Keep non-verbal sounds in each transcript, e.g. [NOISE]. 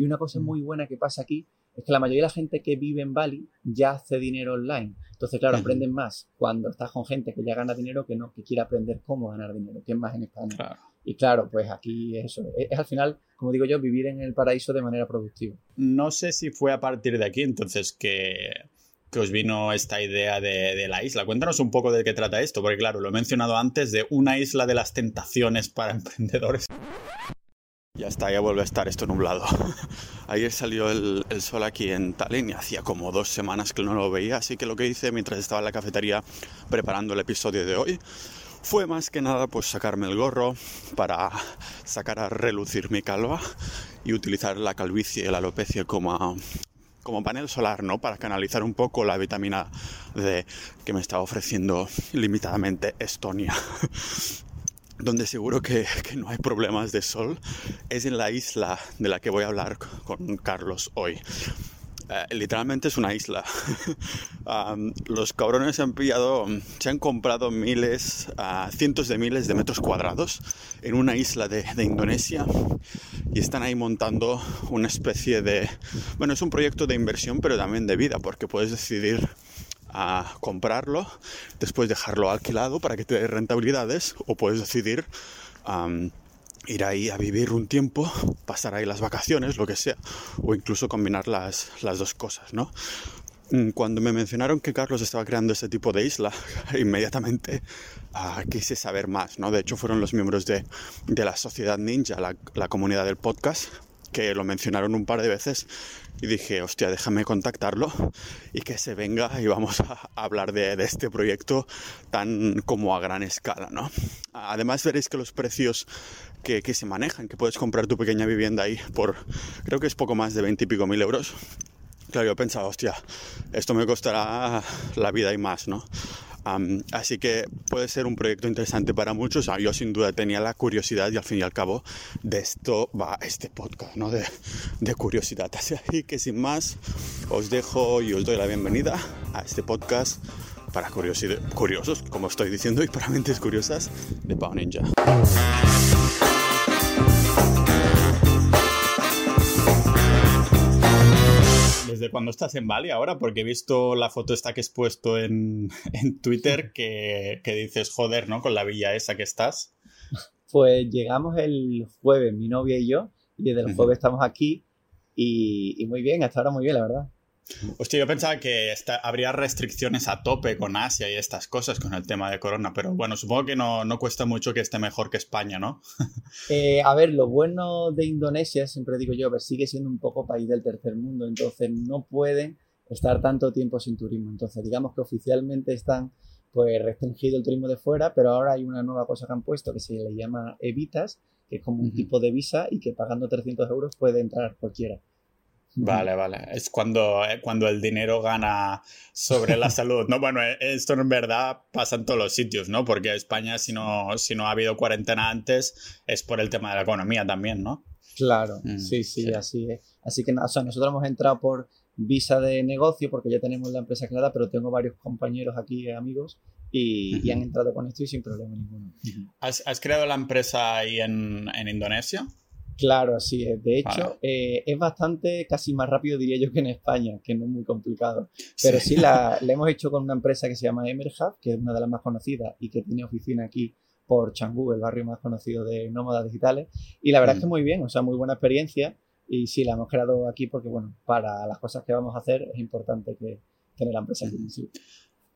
Y una cosa muy buena que pasa aquí es que la mayoría de la gente que vive en Bali ya hace dinero online. Entonces, claro, aprenden más cuando estás con gente que ya gana dinero que no, que quiere aprender cómo ganar dinero, que es más en España. Y claro, pues aquí eso, es, al final, como digo yo, vivir en el paraíso de manera productiva. No sé si fue a partir de aquí entonces que, que os vino esta idea de, de, la isla. Cuéntanos un poco de qué trata esto, porque claro, lo he mencionado antes, de una isla de las tentaciones para [LAUGHS] emprendedores. Ya está, ya vuelve a estar esto nublado. [LAUGHS] Ayer salió el, sol aquí en Tallinn y hacía como dos semanas que no lo veía, así que lo que hice mientras estaba en la cafetería preparando el episodio de hoy fue más que nada pues sacarme el gorro para sacar a relucir mi calva y utilizar la calvicie y la alopecia como, como panel solar, ¿no? Para canalizar un poco la vitamina D que me está ofreciendo limitadamente Estonia [LAUGHS] donde seguro [LAUGHS] que, no hay problemas de sol, es en la isla de la que voy a hablar con Carlos hoy. Eh, literalmente es una isla. [LAUGHS] los cabrones han pillado, se han comprado miles, cientos de miles de metros cuadrados en una isla de, de, Indonesia y están ahí montando una especie de, bueno, es un proyecto de inversión pero también de vida porque puedes decidir a comprarlo, después dejarlo alquilado para que te dé rentabilidades o puedes decidir ir ahí a vivir un tiempo, pasar ahí las vacaciones, lo que sea, o incluso combinar las, las dos cosas, ¿no? Mm, cuando me mencionaron que Carlos estaba creando este tipo de isla, [LAUGHS] inmediatamente uh, quise saber más, ¿no? De hecho, fueron los miembros de, de la Sociedad Ninja, la, la comunidad del podcast, que lo mencionaron un par de veces y dije, hostia, déjame contactarlo y que se venga y vamos a hablar de, este proyecto tan como a gran escala, ¿no? Además veréis que los precios que, se manejan, que puedes comprar tu pequeña vivienda ahí por, creo que es poco más de 20 y pico mil euros. Claro, yo pensaba, hostia, esto me costará la vida y más, ¿no? Así que puede ser un proyecto interesante para muchos. Ah, yo sin duda tenía la curiosidad y al fin y al cabo de esto va este podcast, ¿no? De, de curiosidad. [LAUGHS] Así que sin más, os dejo y os doy la bienvenida a este podcast para curiosos, como estoy diciendo, y para mentes curiosas de Pau Ninja. Desde cuando estás en Bali ahora, porque he visto la foto esta que has puesto en, [LAUGHS] Twitter que, dices, joder, ¿no? Con la villa esa que estás. Pues llegamos el jueves, mi novia y yo, y desde el jueves estamos aquí y, y muy bien, hasta ahora muy bien, la verdad. Hostia, yo pensaba que habría restricciones a tope con Asia y estas cosas con el tema de corona, pero bueno, supongo que no, cuesta mucho que esté mejor que España, ¿no? [LAUGHS] Eh, a ver, lo bueno de Indonesia, siempre digo yo, ver, sigue siendo un poco país del tercer mundo, entonces no pueden estar tanto tiempo sin turismo. Entonces, digamos que oficialmente están pues restringido el turismo de fuera, pero ahora hay una nueva cosa que han puesto que se le llama Evitas, que es como un tipo de visa y que pagando 300 euros puede entrar cualquiera. Vale, vale. Es cuando, eh, cuando el dinero gana sobre la [LAUGHS] salud. No, bueno, eh, esto en verdad pasa en todos los sitios, ¿no? Porque España, si no, si no ha habido cuarentena antes, es por el tema de la economía también, ¿no? Claro, mm, sí, sí, así es. Así que, o sea, nosotros hemos entrado por visa de negocio porque ya tenemos la empresa creada, pero tengo varios compañeros aquí, amigos, y, y han entrado con esto y sin problema ninguno. ¿Has, ¿Has, creado la empresa ahí en, en Indonesia? Claro, así es. De hecho, eh, es bastante, casi más rápido diría yo que en España, que no es muy complicado. Pero sí, la, hemos hecho con una empresa que se llama Emerhub, que es una de las más conocidas y que tiene oficina aquí por Changú, el barrio más conocido de nómadas digitales. Y la verdad es que mm. muy bien, o sea, muy buena experiencia. Y sí, la hemos creado aquí porque, bueno, para las cosas que vamos a hacer es importante que tener la empresa aquí. Sí.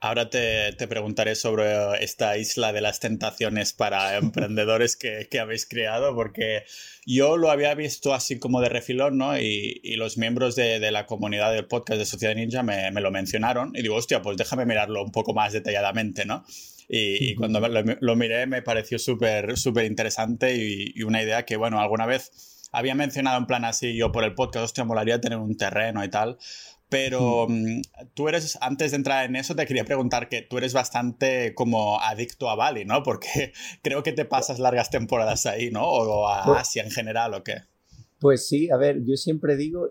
Ahora te, preguntaré sobre esta isla de las tentaciones para [LAUGHS] emprendedores que, habéis creado, porque yo lo había visto así como de refilón, ¿no? Y, los miembros de, la comunidad del podcast de Sociedad Ninja me, lo mencionaron y digo, hostia, pues déjame mirarlo un poco más detalladamente, ¿no? Y, cuando lo, miré me pareció súper, súper interesante y, y una idea que, bueno, alguna vez había mencionado en plan así yo por el podcast, hostia, molaría tener un terreno y tal. Pero mm, tú eres, antes de entrar en eso, te quería preguntar que tú eres bastante como adicto a Bali, ¿no? Porque [LAUGHS] creo que te pasas largas temporadas ahí, ¿no? O a Asia en general, ¿o qué? Pues sí, a ver, yo siempre digo,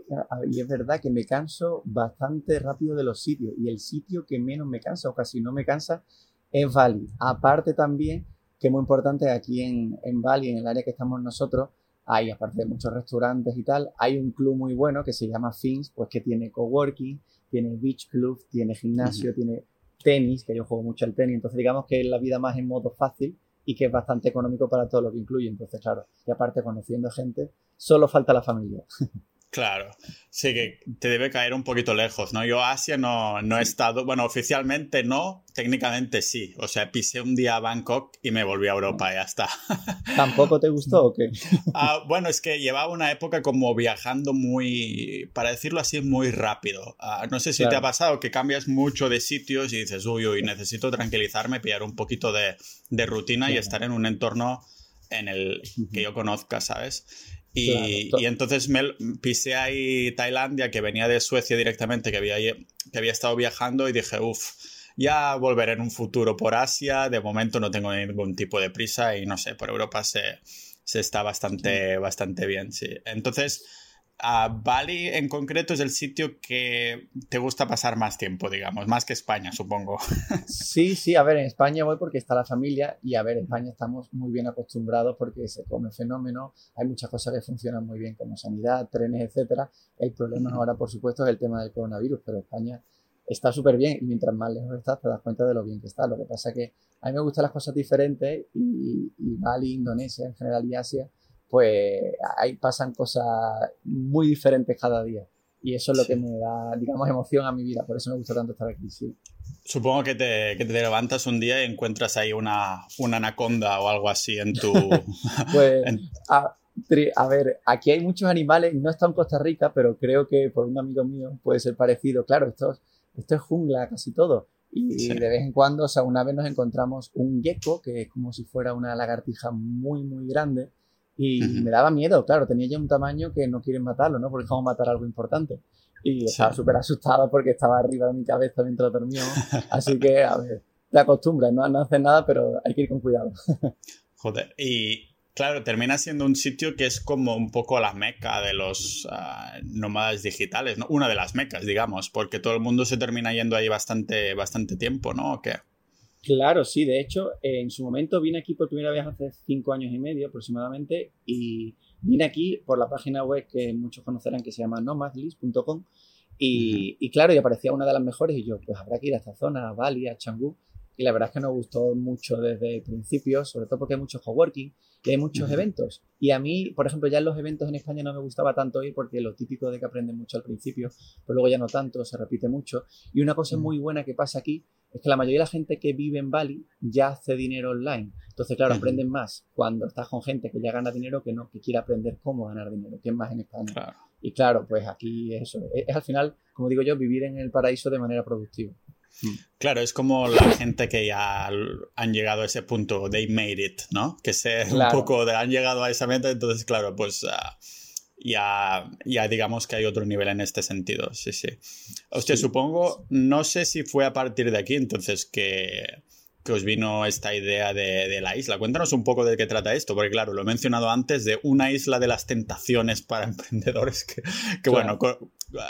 y es verdad que me canso bastante rápido de los sitios, y el sitio que menos me cansa, o casi no me cansa, es Bali. Aparte también, que es muy importante aquí en, en Bali, en el área que estamos nosotros, hay, aparte de muchos restaurantes y tal, hay un club muy bueno que se llama Fins, pues que tiene coworking, tiene beach club, tiene gimnasio, tiene tenis, que yo juego mucho al tenis, entonces digamos que es la vida más en modo fácil y que es bastante económico para todo lo que incluye, entonces claro, y aparte conociendo gente, solo falta la familia. [LAUGHS] Claro, sí que te debe caer un poquito lejos, ¿no? Yo Asia no, no he estado, bueno, oficialmente no, técnicamente sí. O sea, pisé un día a Bangkok y me volví a Europa y ya está. [LAUGHS] ¿Tampoco te gustó o qué? [LAUGHS] Ah, bueno, es que llevaba una época como viajando muy, para decirlo así, muy rápido. Ah, no sé si te ha pasado que cambias mucho de sitios y dices, uy, uy, necesito tranquilizarme, pillar un poquito de, de rutina y estar en un entorno en el que yo conozca, ¿sabes? Y, y, entonces me pisé ahí Tailandia, que venía de Suecia directamente, que había, que había estado viajando y dije, uff, ya volveré en un futuro por Asia, de momento no tengo ningún tipo de prisa y no sé, por Europa se, se está bastante, bastante bien, sí. Entonces, a Bali en concreto es el sitio que te gusta pasar más tiempo, digamos, más que España, supongo. [LAUGHS] Sí, sí, a ver, en España voy porque está la familia y a ver, en España estamos muy bien acostumbrados porque se come fenómeno, hay muchas cosas que funcionan muy bien como sanidad, trenes, etcétera. El problema ahora, por supuesto, es el tema del coronavirus, pero España está súper bien y mientras más lejos estás te das cuenta de lo bien que está. Lo que pasa es que a mí me gustan las cosas diferentes y, y Bali, Indonesia en general y Asia pues ahí pasan cosas muy diferentes cada día. Y eso es lo que me da, digamos, emoción a mi vida. Por eso me gusta tanto estar aquí, sí. Supongo que te, que te levantas un día y encuentras ahí una, una anaconda o algo así en tu... [LAUGHS] pues, [LAUGHS] A, a, ver, aquí hay muchos animales, no está en Costa Rica, pero creo que por un amigo mío puede ser parecido. Claro, esto, esto es jungla casi todo. Y de vez en cuando, o sea, una vez nos encontramos un gecko, que es como si fuera una lagartija muy, muy grande, y me daba miedo, claro, tenía ya un tamaño que no quieren matarlo, ¿no? Porque vamos a matar algo importante. Y estaba súper asustado porque estaba arriba de mi cabeza mientras dormíamos. Así que, a ver, te acostumbras, ¿no? No haces nada, pero hay que ir con cuidado. [LAUGHS] Joder, y claro, termina siendo un sitio que es como un poco la meca de los uh, nómadas digitales, ¿no? Una de las mecas, digamos, porque todo el mundo se termina yendo ahí bastante, bastante tiempo, ¿no? ¿O qué? Claro, sí, de hecho, en su momento vine aquí por primera vez hace cinco años y medio aproximadamente y vine aquí por la página web que muchos conocerán que se llama nomadlist.com y, y, claro, y aparecía una de las mejores y yo, pues habrá que ir a esta zona, a Bali, a Changú y la verdad es que nos gustó mucho desde el principio, sobre todo porque hay muchos coworking y hay muchos eventos. Y a mí, por ejemplo, ya en los eventos en España no me gustaba tanto ir porque lo típico de que aprende mucho al principio, pero luego ya no tanto, se repite mucho. Y una cosa muy buena que pasa aquí es que la mayoría de la gente que vive en Bali ya hace dinero online. Entonces, claro, aprenden más cuando estás con gente que ya gana dinero que no, que quiere aprender cómo ganar dinero, que es más en España. Y claro, pues aquí eso, es, es, al final, como digo yo, vivir en el paraíso de manera productiva. Hmm. Claro, es como la gente que ya han llegado a ese punto, they made it, ¿no? Que se un poco de han llegado a esa meta, entonces, claro, pues... Uh, ya, ya digamos que hay otro nivel en este sentido, sí, sí. Hostia, supongo, no sé si fue a partir de aquí entonces que, que os vino esta idea de, de, la isla. Cuéntanos un poco de qué trata esto, porque claro, lo he mencionado antes, de una isla de las tentaciones para [LAUGHS] emprendedores, que, que bueno,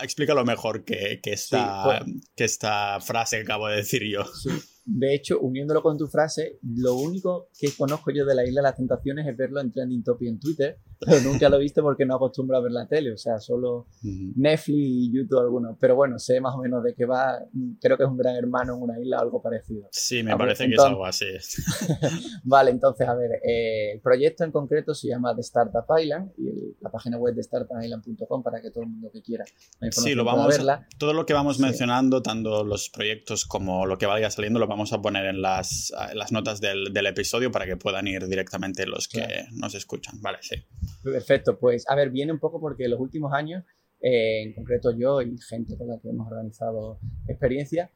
explícalo mejor que, que esta, pues que esta frase que acabo de decir yo. Sí. De hecho, uniéndolo con tu frase, lo único que conozco yo de la Isla de las Tentaciones es verlo en Trending Topic en Twitter, pero nunca lo he visto porque no acostumbro a ver la tele, o sea, solo Netflix y YouTube algunos. Pero bueno, sé más o menos de qué va, creo que es un gran hermano en una isla o algo parecido. Sí, me parece que es algo así. [LAUGHS] vale, entonces, a ver, eh, el proyecto en concreto se llama The Startup Island y el, la página web de startupisland.com para que todo el mundo que quiera sí, lo vamos, verla. Todo lo que vamos mencionando, tanto los proyectos como lo que vaya saliendo, lo vamos a poner en las, en las notas del, del, episodio para que puedan ir directamente los que claro. nos escuchan. Vale, sí. Perfecto, pues a ver, viene un poco porque en los últimos años, eh, en concreto yo y gente con la que hemos organizado experiencias,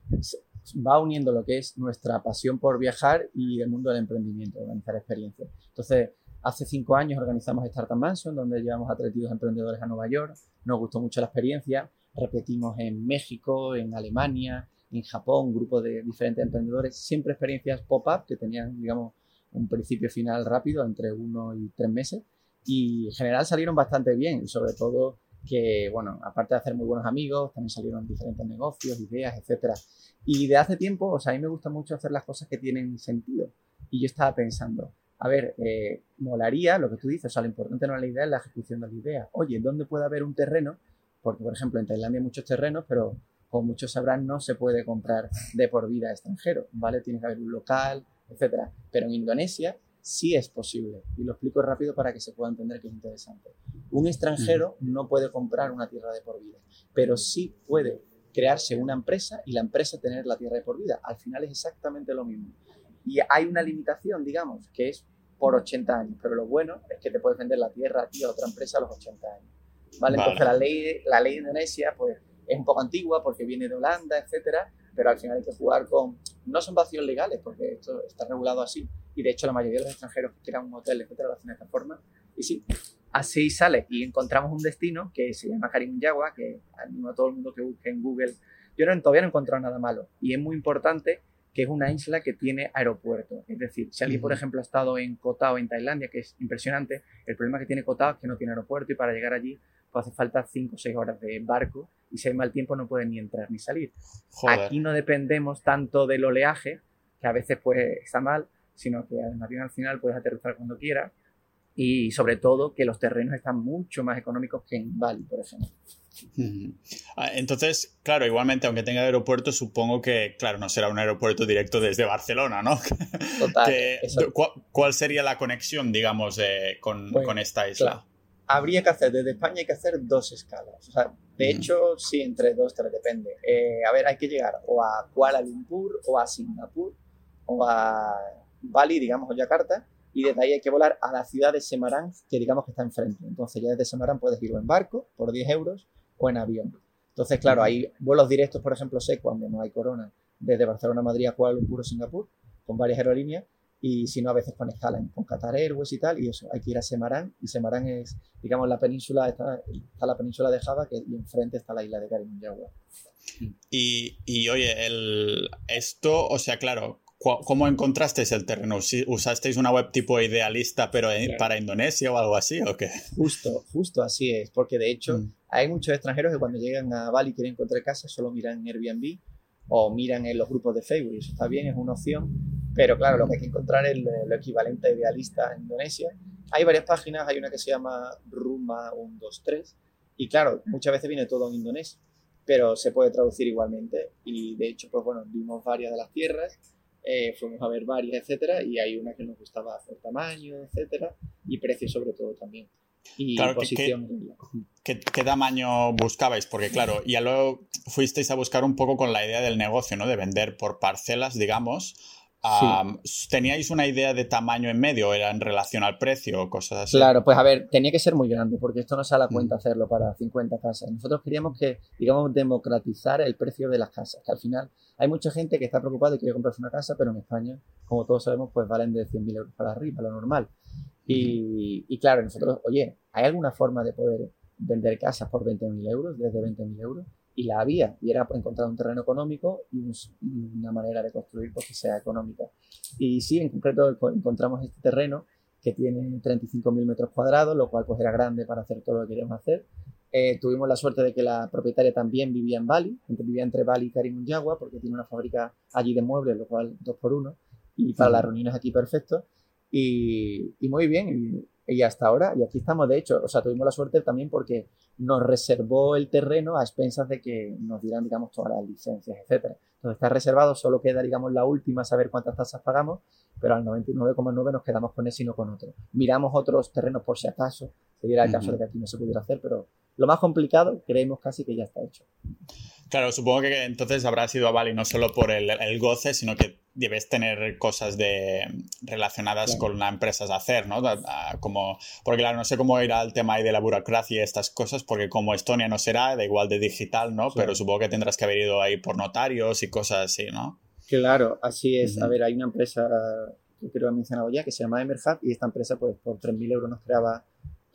va uniendo lo que es nuestra pasión por viajar y el mundo del emprendimiento, organizar experiencias. Entonces, hace cinco años organizamos Startup Mansion, donde llevamos a 32 emprendedores a Nueva York. Nos gustó mucho la experiencia. Repetimos en México, en Alemania, en Japón, grupos de diferentes emprendedores, siempre experiencias pop-up que tenían, digamos, un principio final rápido, entre uno y tres meses. Y en general salieron bastante bien, sobre todo que, bueno, aparte de hacer muy buenos amigos, también salieron diferentes negocios, ideas, etcétera. Y de hace tiempo, o sea, a mí me gusta mucho hacer las cosas que tienen sentido. Y yo estaba pensando, a ver, eh, molaría lo que tú dices, o sea, lo importante no es la idea, es la ejecución de la idea. Oye, ¿dónde puede haber un terreno? Porque, por ejemplo, en Tailandia hay muchos terrenos, pero como muchos sabrán, no se puede comprar de por vida extranjero, ¿vale? Tiene que haber un local, etcétera. Pero en Indonesia sí es posible. Y lo explico rápido para que se pueda entender que es interesante. Un extranjero no puede comprar una tierra de por vida, pero sí puede crearse una empresa y la empresa tener la tierra de por vida. Al final es exactamente lo mismo. Y hay una limitación, digamos, que es por 80 años, pero lo bueno es que te puedes vender la tierra a ti a otra empresa a los 80 años. ¿Vale? Entonces la ley, la ley de Indonesia pues, es un poco antigua porque viene de Holanda, etcétera, pero al final hay que jugar con... No son vacíos legales porque esto está regulado así, y de hecho la mayoría de los extranjeros que crean un hotel, etcétera, lo hacen de esta forma. Y sí, así sale y encontramos un destino que se llama Yagua, que animo a todo el mundo que busque en Google. Yo no, todavía no he encontrado nada malo y es muy importante que es una isla que tiene aeropuerto. Es decir, si alguien, por ejemplo, ha estado en Koh Tao, en Tailandia, que es impresionante, el problema que tiene Koh Tao es que no tiene aeropuerto y para llegar allí pues hace falta 5 o 6 horas de barco y si hay mal tiempo no puede ni entrar ni salir. Aquí no dependemos tanto del oleaje, que a veces pues está mal, sino que el avión al final puedes aterrizar cuando quieras y sobre todo que los terrenos están mucho más económicos que en Bali, por ejemplo. Ah, entonces, claro, igualmente, aunque tenga aeropuerto, supongo que, claro, no será un aeropuerto directo desde Barcelona, ¿no? [LAUGHS] Total. ¿cuál, sería la conexión, digamos, con, pues, con, esta isla? Habría que hacer, desde España hay que hacer dos escalas. O sea, de hecho, sí, entre dos, tres, depende. Eh, a ver, hay que llegar o a Kuala Lumpur o a Singapur o a Bali, digamos, o Yakarta, y desde ahí hay que volar a la ciudad de Semarang, que digamos que está enfrente. Entonces ya desde Semarang puedes ir en barco por 10 euros o en avión. Entonces, claro, hay vuelos directos, por ejemplo, sé cuando no hay corona, desde Barcelona a Madrid a Kuala Lumpur o Singapur, con varias aerolíneas, y si no, a veces con escala con Qatar Airways y tal, y eso, hay que ir a Semarang, y Semarang es, digamos, la península, está, la península de Java, que, y enfrente está la isla de Karimunjawa. Y, y oye, el, esto, o sea, claro, ¿Cómo encontrasteis el terreno? ¿Usasteis una web tipo idealista pero para Indonesia o algo así o qué? Justo, justo así es, porque de hecho mm. hay muchos extranjeros que cuando llegan a Bali y quieren encontrar casa solo miran en Airbnb o miran en los grupos de Facebook eso está bien, es una opción, pero claro, lo que hay que encontrar es lo equivalente a idealista en Indonesia. Hay varias páginas, hay una que se llama Ruma 123 y claro, muchas veces viene todo en indonesio, pero se puede traducir igualmente y de hecho, pues bueno, vimos varias de las tierras eh, fuimos a ver varias, etcétera, y hay una que nos gustaba por tamaño, etcétera, y precio sobre todo también. Y posición. ¿qué, ¿qué, tamaño buscabais? Porque claro, ya luego fuisteis a buscar un poco con la idea del negocio, ¿no? De vender por parcelas, digamos. ¿Teníais una idea de tamaño en medio? ¿Era en relación al precio o cosas así? Claro, pues a ver, tenía que ser muy grande porque esto no sale a cuenta mm. hacerlo para 50 casas. Nosotros queríamos que, digamos, democratizar el precio de las casas, que al final hay mucha gente que está preocupada y quiere comprarse una casa, pero en España, como todos sabemos, pues valen de 100.000 euros para arriba, lo normal. Y, y, claro, nosotros, oye, ¿hay alguna forma de poder vender casas por 20.000 euros, desde 20.000 euros? Y la había, y era encontrar un terreno económico y una manera de construir pues, que sea económica. Y sí, en concreto encontramos este terreno que tiene 35.000 metros cuadrados, lo cual pues era grande para hacer todo lo que queríamos hacer. Eh, tuvimos la suerte de que la propietaria también vivía en Bali, vivía entre Bali y Karimunjawa, porque tiene una fábrica allí de muebles, lo cual dos por uno, y para las reuniones aquí perfecto. Y, y muy bien, y hasta ahora, y aquí estamos, de hecho, o sea, tuvimos la suerte también porque nos reservó el terreno a expensas de que nos dieran, digamos, todas las licencias, etcétera. Entonces está reservado, solo queda, digamos, la última, saber cuántas tasas pagamos, pero al 99,9 nos quedamos con ese y no con otro. Miramos otros terrenos por si acaso, si diera el caso de que aquí no se pudiera hacer, pero lo más complicado creemos casi que ya está hecho. Claro, supongo que entonces habrá sido a Bali no solo por el, goce, sino que debes tener cosas de, relacionadas con las empresas a hacer, ¿no? Como, porque claro, no sé cómo irá el tema ahí de la burocracia y estas cosas, porque como Estonia no será, da igual de digital, ¿no? Pero supongo que tendrás que haber ido ahí por notarios y cosas así, ¿no? Claro, así es. A ver, hay una empresa que creo que he mencionado ya, que se llama Emerhub, y esta empresa, pues, por 3.000 euros nos creaba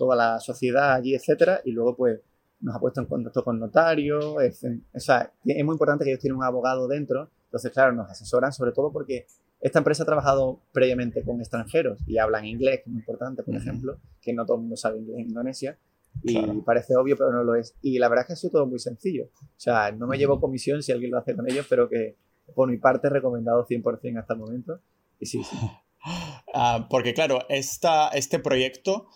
toda la sociedad allí, etcétera, y luego, pues, nos ha puesto en contacto con notarios, es, o sea, es muy importante que ellos tienen un abogado dentro, entonces, claro, nos asesoran sobre todo porque esta empresa ha trabajado previamente con extranjeros y hablan inglés, que es muy importante, por ejemplo, que no todo el mundo sabe inglés en Indonesia, y parece obvio, pero no lo es. Y la verdad es que ha sido todo muy sencillo. O sea, no me llevo comisión si alguien lo hace con ellos, pero que por mi parte recomendado 100% hasta el momento. Y sí, sí. [LAUGHS] Ah, porque claro, esta, este proyecto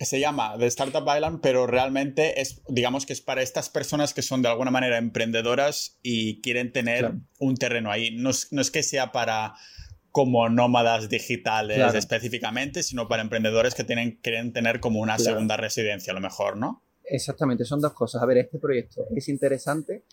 se llama The Startup Island, pero realmente es, digamos que es para estas personas que son de alguna manera emprendedoras y quieren tener un terreno ahí. No es, que sea para como nómadas digitales específicamente, sino para emprendedores que tienen, quieren tener como una segunda residencia a lo mejor, ¿no? Exactamente, son dos cosas. A ver, este proyecto es interesante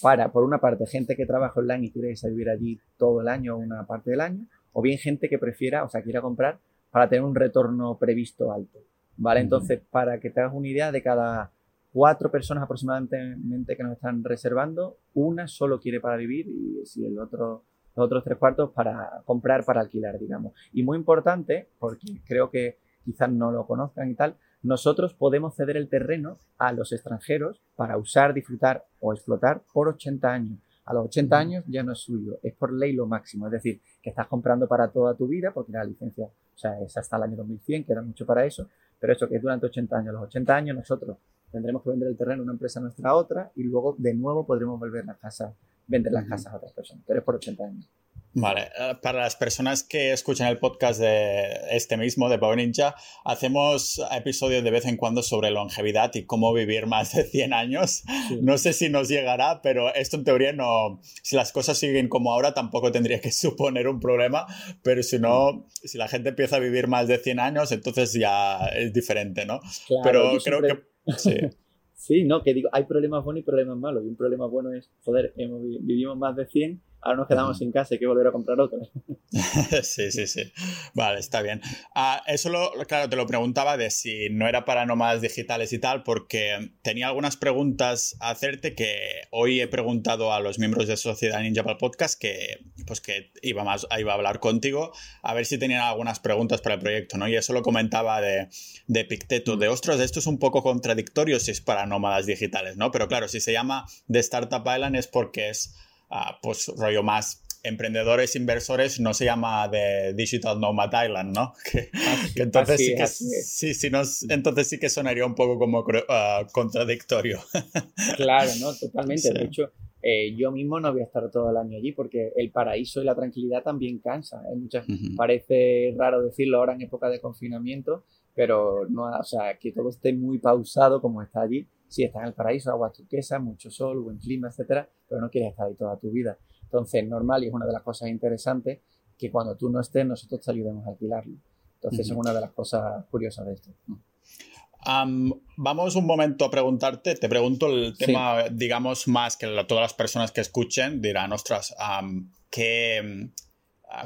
para, por una parte, gente que trabaja online y quiere vivir allí todo el año o una parte del año, o bien gente que prefiera, o sea, quiera comprar para tener un retorno previsto alto. ¿Vale? Entonces, para que te hagas una idea, de cada cuatro personas aproximadamente que nos están reservando, una solo quiere para vivir y si el otro, los otros tres cuartos para comprar, para alquilar, digamos. Y muy importante, porque creo que quizás no lo conozcan y tal, nosotros podemos ceder el terreno a los extranjeros para usar, disfrutar o explotar por 80 años. A los 80 años ya no es suyo, es por ley lo máximo, es decir, que estás comprando para toda tu vida, porque la licencia, o sea, es hasta el año 2100, queda mucho para eso, pero eso que es durante 80 años. Los 80 años nosotros tendremos que vender el terreno a una empresa nuestra a otra y luego de nuevo podremos volver las casas, vender las casas a otras personas, pero es por 80 años. Vale, eh, para las personas que escuchan el podcast de este mismo, de Power Ninja, hacemos episodios de vez en cuando sobre longevidad y cómo vivir más de 100 años. No sé si nos llegará, pero esto en teoría no, si las cosas siguen como ahora, tampoco tendría que [LAUGHS] suponer un problema, pero si no, si la gente empieza a vivir más de 100 años, entonces ya es diferente, ¿no? pero creo que... Sí. [LAUGHS] sí, no, que digo, hay problemas buenos y problemas malos, y un problema bueno es, joder, vivimos más de 100 ahora nos quedamos sin casa y hay que volver a comprar otro. [LAUGHS] sí, sí, sí. Vale, está bien. Ah, eso, lo, claro, te lo preguntaba de si no era para nómadas digitales y tal, porque tenía algunas preguntas a hacerte que hoy he preguntado a los miembros de Sociedad Ninja para el podcast que, pues que iba, más, iba a hablar contigo a ver si tenían algunas preguntas para el proyecto, ¿no? Y eso lo comentaba de, de Picteto, de ostras, esto es un poco contradictorio si es para nómadas digitales, ¿no? Pero claro, si se llama The Startup Island es porque es pues rollo más emprendedores, inversores, no se llama de Digital Nomad Island, ¿no? [LAUGHS] Que, entonces sí que sí, sí, entonces sí que sonaría un poco como ah, contradictorio. [LAUGHS] Claro, no, totalmente. De hecho, eh, yo mismo no voy a estar todo el año allí porque el paraíso y la tranquilidad también cansa. ¿eh? Parece raro decirlo ahora en época de confinamiento, pero no, o sea, que todo esté muy pausado como está allí sí, está en el paraíso, agua turquesa, mucho sol, buen clima, etcétera, pero no quieres estar ahí toda tu vida. Entonces, normal y es una de las cosas interesantes que cuando tú no estés, nosotros te ayudemos a alquilarlo. Entonces, es una de las cosas curiosas de esto. vamos un momento a preguntarte, te pregunto el tema, digamos, más que todas las personas que escuchen dirán, ostras, ¿qué,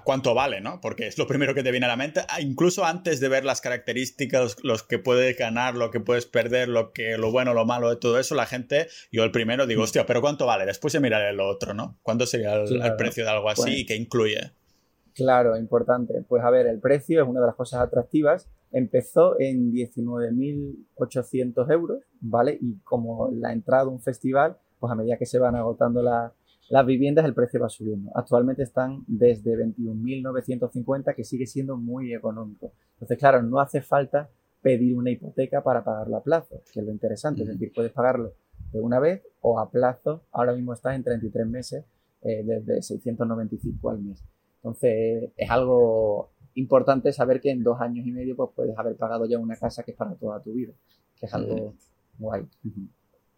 cuánto vale, ¿no? Porque es lo primero que te viene a la mente, ah, incluso antes de ver las características, los que puedes ganar, lo que puedes perder, lo que lo bueno, lo malo de todo eso, la gente, yo el primero digo, mm. hostia, pero ¿cuánto vale? Después de mirar el otro, ¿no? ¿Cuánto sería el, precio de algo así y qué incluye? Claro, importante. Pues a ver, el precio es una de las cosas atractivas. Empezó en 19.800 euros, ¿vale? Y como la entrada a un festival, pues a medida que se van agotando las las viviendas el precio va subiendo. Actualmente están desde 21.950, que sigue siendo muy económico. Entonces, claro, no hace falta pedir una hipoteca para pagarlo a plazo, que es lo interesante. Es decir, puedes pagarlo de una vez o a plazo. Ahora mismo está en 33 meses, eh, desde 695 al mes. Entonces, es algo importante saber que en dos años y medio pues, puedes haber pagado ya una casa que es para toda tu vida, que es algo guay.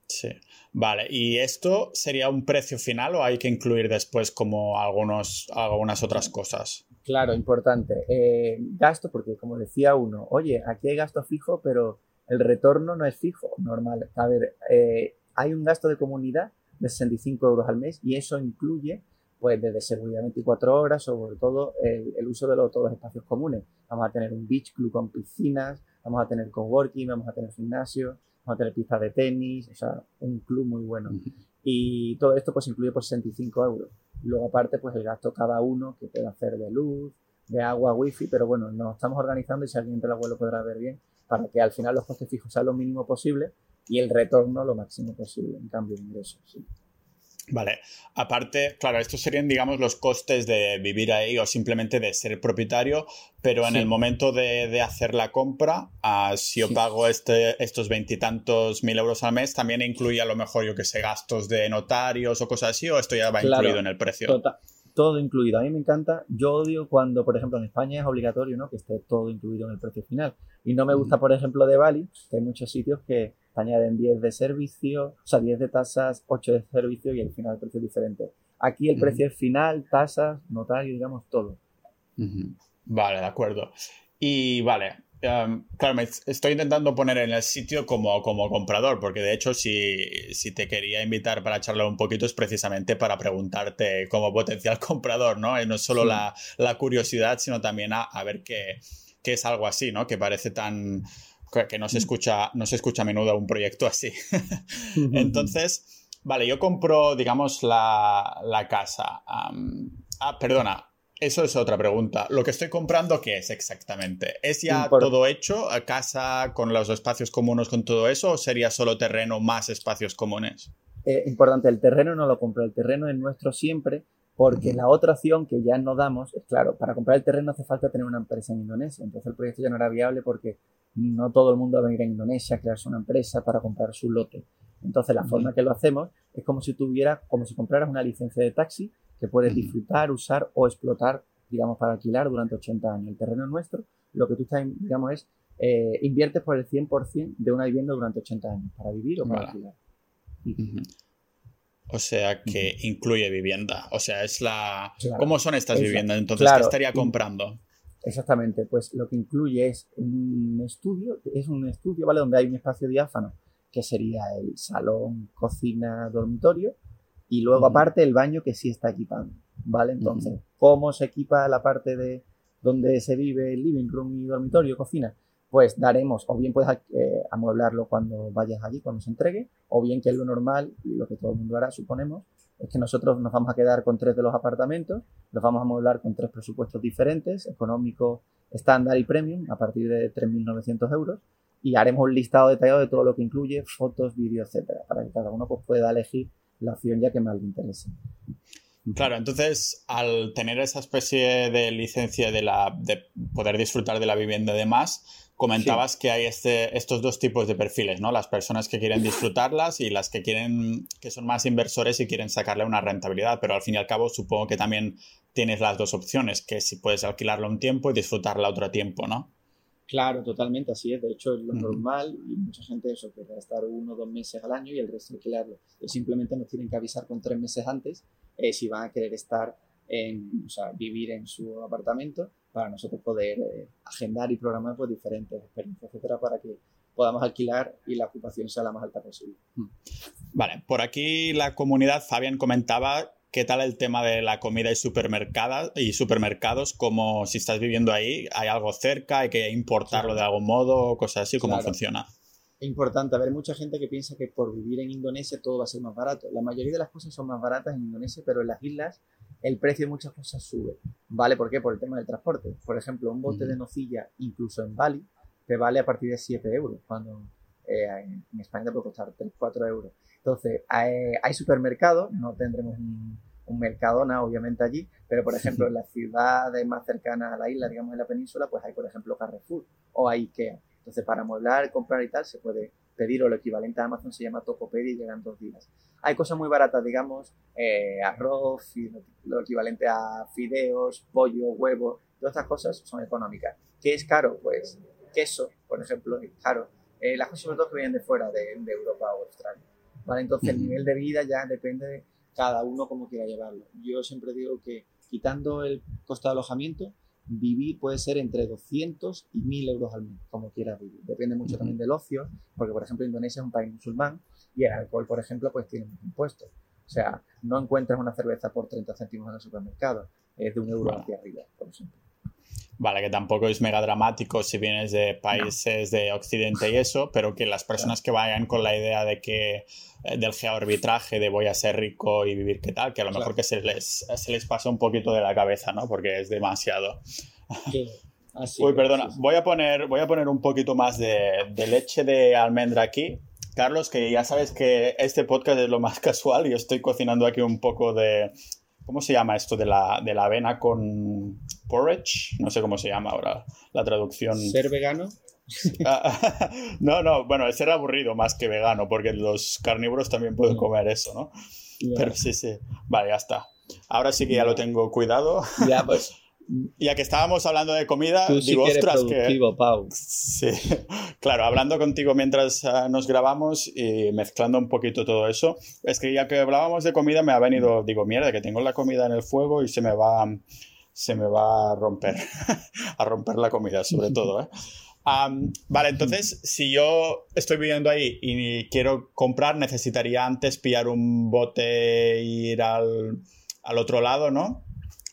Sí, vale. ¿Y esto sería un precio final o hay que incluir después como algunos, algunas otras cosas? Claro, importante. Eh, gasto, porque como decía uno, oye, aquí hay gasto fijo, pero el retorno no es fijo, normal. A ver, eh, hay un gasto de comunidad de 65 euros al mes y eso incluye pues desde seguridad 24 horas, sobre todo el, uso de todos los espacios comunes. Vamos a tener un beach club con piscinas, vamos a tener coworking, vamos a tener gimnasio, vamos a tener de tenis, o sea, un club muy bueno. Y todo esto pues incluye por 65 euros. Luego aparte pues el gasto cada uno que puede hacer de luz, de agua, wifi, pero bueno, nos estamos organizando y si alguien te lo abuelo podrá ver bien para que al final los costes fijos sean lo mínimo posible y el retorno lo máximo posible en cambio de ingresos. Sí. Vale, aparte, claro, estos serían, digamos, los costes de vivir ahí o simplemente de ser propietario, pero en el momento de, hacer la compra, ah, si yo pago este, estos veintitantos mil euros al mes, también incluye a lo mejor, yo que sé, gastos de notarios o cosas así, o esto ya va incluido en el precio. Tota-, todo incluido. A mí me encanta, yo odio cuando, por ejemplo, en España es obligatorio, ¿no? Que esté todo incluido en el precio final. Y no me gusta, por ejemplo, de Bali, que hay muchos sitios que añaden 10 de servicio, o sea, 10 de tasas, 8 de servicio y al final el precio es diferente. Aquí el precio es final, tasas, notario, digamos, todo. Vale, de acuerdo. Y vale, em, claro, me estoy intentando poner en el sitio como, como comprador, porque de hecho si, si, te quería invitar para charlar un poquito es precisamente para preguntarte como potencial [LAUGHS] comprador, ¿no? Y no solo la, la, curiosidad, sino también a, a ver qué, qué, es algo así, ¿no? Que parece tan... que no se escucha, no se escucha a menudo un proyecto así. [LAUGHS] [LAUGHS] Entonces, vale, yo compro, digamos, la, la casa. ah, perdona, eso es otra pregunta. ¿Lo que estoy comprando qué es exactamente? ¿Es ya todo hecho, a casa con los espacios comunes con todo eso, o sería solo terreno más espacios comunes? Eh, importante, el terreno no lo compro, el terreno es nuestro siempre, porque la otra opción que ya no damos es, claro, para comprar el terreno hace falta tener una empresa en Indonesia, entonces el proyecto ya no era viable porque no todo el mundo va a venir a Indonesia a crearse una empresa para comprar su lote. Entonces la forma que lo hacemos es como si tuviera, como si compraras una licencia de taxi que puedes disfrutar, usar o explotar, digamos, para alquilar durante 80 años. El terreno es nuestro, lo que tú estás, digamos, es eh, inviertes por el 100% de una vivienda durante 80 años, para vivir o para alquilar. O sea que incluye vivienda. O sea, es la. ¿Cómo son estas viviendas? Entonces, ¿qué estaría comprando? Exactamente, pues lo que incluye es un estudio, es un estudio, ¿vale? Donde hay un espacio diáfano, que sería el salón, cocina, dormitorio, y luego aparte el baño que sí está equipando, ¿vale? Entonces, ¿cómo se equipa la parte de donde se vive el living room y dormitorio, cocina? Pues daremos, o bien puedes eh, amueblarlo cuando vayas allí, cuando se entregue, o bien que es lo normal y lo que todo el mundo hará, suponemos, es que nosotros nos vamos a quedar con tres de los apartamentos, los vamos a amueblar con tres presupuestos diferentes, económico, estándar y premium, a partir de 3.900 euros, y haremos un listado detallado de todo lo que incluye, fotos, vídeos, etcétera, para que cada uno pues, pueda elegir la opción ya que más le interese. Claro, entonces al tener esa especie de licencia de, la, de poder disfrutar de la vivienda de más, comentabas que hay este, estos dos tipos de perfiles, ¿no? Las personas que quieren disfrutarlas y las que quieren, que son más inversores y quieren sacarle una rentabilidad, pero al fin y al cabo supongo que también tienes las dos opciones, que si puedes alquilarla un tiempo y disfrutarla otro tiempo, ¿no? Claro, totalmente, así es. De hecho, es lo normal y mucha gente eso, que va a estar uno o dos meses al año y el resto alquilarlo. simplemente nos tienen que avisar con tres meses antes eh, si van a querer estar en, o sea, vivir en su apartamento para nosotros poder eh, agendar y programar pues, diferentes experiencias, etcétera, para que podamos alquilar y la ocupación sea la más alta posible. Vale, por aquí la comunidad, Fabián comentaba ¿Qué tal el tema de la comida y supermercados? Y supermercados, como si estás viviendo ahí, ¿hay algo cerca? ¿Hay que importarlo de algún modo? Cosas así, ¿cómo funciona? Es importante, a ver, mucha gente que piensa que por vivir en Indonesia todo va a ser más barato. La mayoría de las cosas son más baratas en Indonesia, pero en las islas el precio de muchas cosas sube. ¿Vale? ¿Por qué? Por el tema del transporte. Por ejemplo, un bote de nocilla, incluso en Bali, te vale a partir de 7 euros, cuando eh, en España te puede costar 3, 4 euros. Entonces, hay, supermercados, no tendremos un, Mercadona, obviamente, allí, pero por ejemplo, en las ciudades más cercanas a la isla, digamos, en la península, pues hay, por ejemplo, Carrefour o hay IKEA. Entonces, para amueblar, comprar y tal, se puede pedir, o lo equivalente a Amazon se llama Tokopedia y llegan dos días. Hay cosas muy baratas, digamos, eh, arroz, lo equivalente a fideos, pollo, huevo, todas estas cosas son económicas. ¿Qué es caro? Pues queso, por ejemplo, es caro. Eh, las cosas sobre todo que vienen de fuera, de Europa o Australia. Entonces el nivel de vida ya depende de cada uno cómo quiera llevarlo. Yo siempre digo que quitando el costo de alojamiento, vivir puede ser entre 200 y 1000 euros al mes, como quieras vivir. Depende mucho también del ocio, porque por ejemplo Indonesia es un país musulmán y el alcohol, por ejemplo, pues tiene impuestos. O sea, no encuentras una cerveza por 30 céntimos en el supermercado, es de un euro hacia arriba, por ejemplo. Vale, que tampoco es mega dramático si vienes de países de Occidente y eso, pero que las personas que vayan con la idea de que eh, del geoarbitraje, de voy a ser rico y vivir qué tal, que a lo mejor que se les, se les pasa un poquito de la cabeza, ¿no? Porque es demasiado. [LAUGHS] Uy, perdona, voy a, poner, voy a poner un poquito más de, de leche de almendra aquí. Carlos, que ya sabes que este podcast es lo más [LAUGHS] casual y estoy cocinando aquí un poco de, ¿Cómo se llama esto de la, de la avena con porridge? No sé cómo se llama ahora la traducción. ¿Ser vegano? [LAUGHS] no, no, bueno, ser aburrido más que vegano, porque los carnívoros también pueden comer eso, ¿no? Pero sí, sí. Vale, ya está. Ahora sí que ya lo tengo cuidado. Ya, pues. [LAUGHS] Ya que estábamos hablando de comida, Tú sí digo, que eres ostras, Pau. Sí, [LAUGHS] claro, hablando contigo mientras ah, nos grabamos y mezclando un poquito todo eso, es que ya que hablábamos de comida me ha venido, digo, mierda, que tengo la comida en el fuego y se me va, se me va a romper, [LAUGHS] a romper la comida sobre todo, ¿eh? Vale, entonces, si yo estoy viviendo ahí y quiero comprar, necesitaría antes pillar un bote e ir al, al otro lado, ¿no?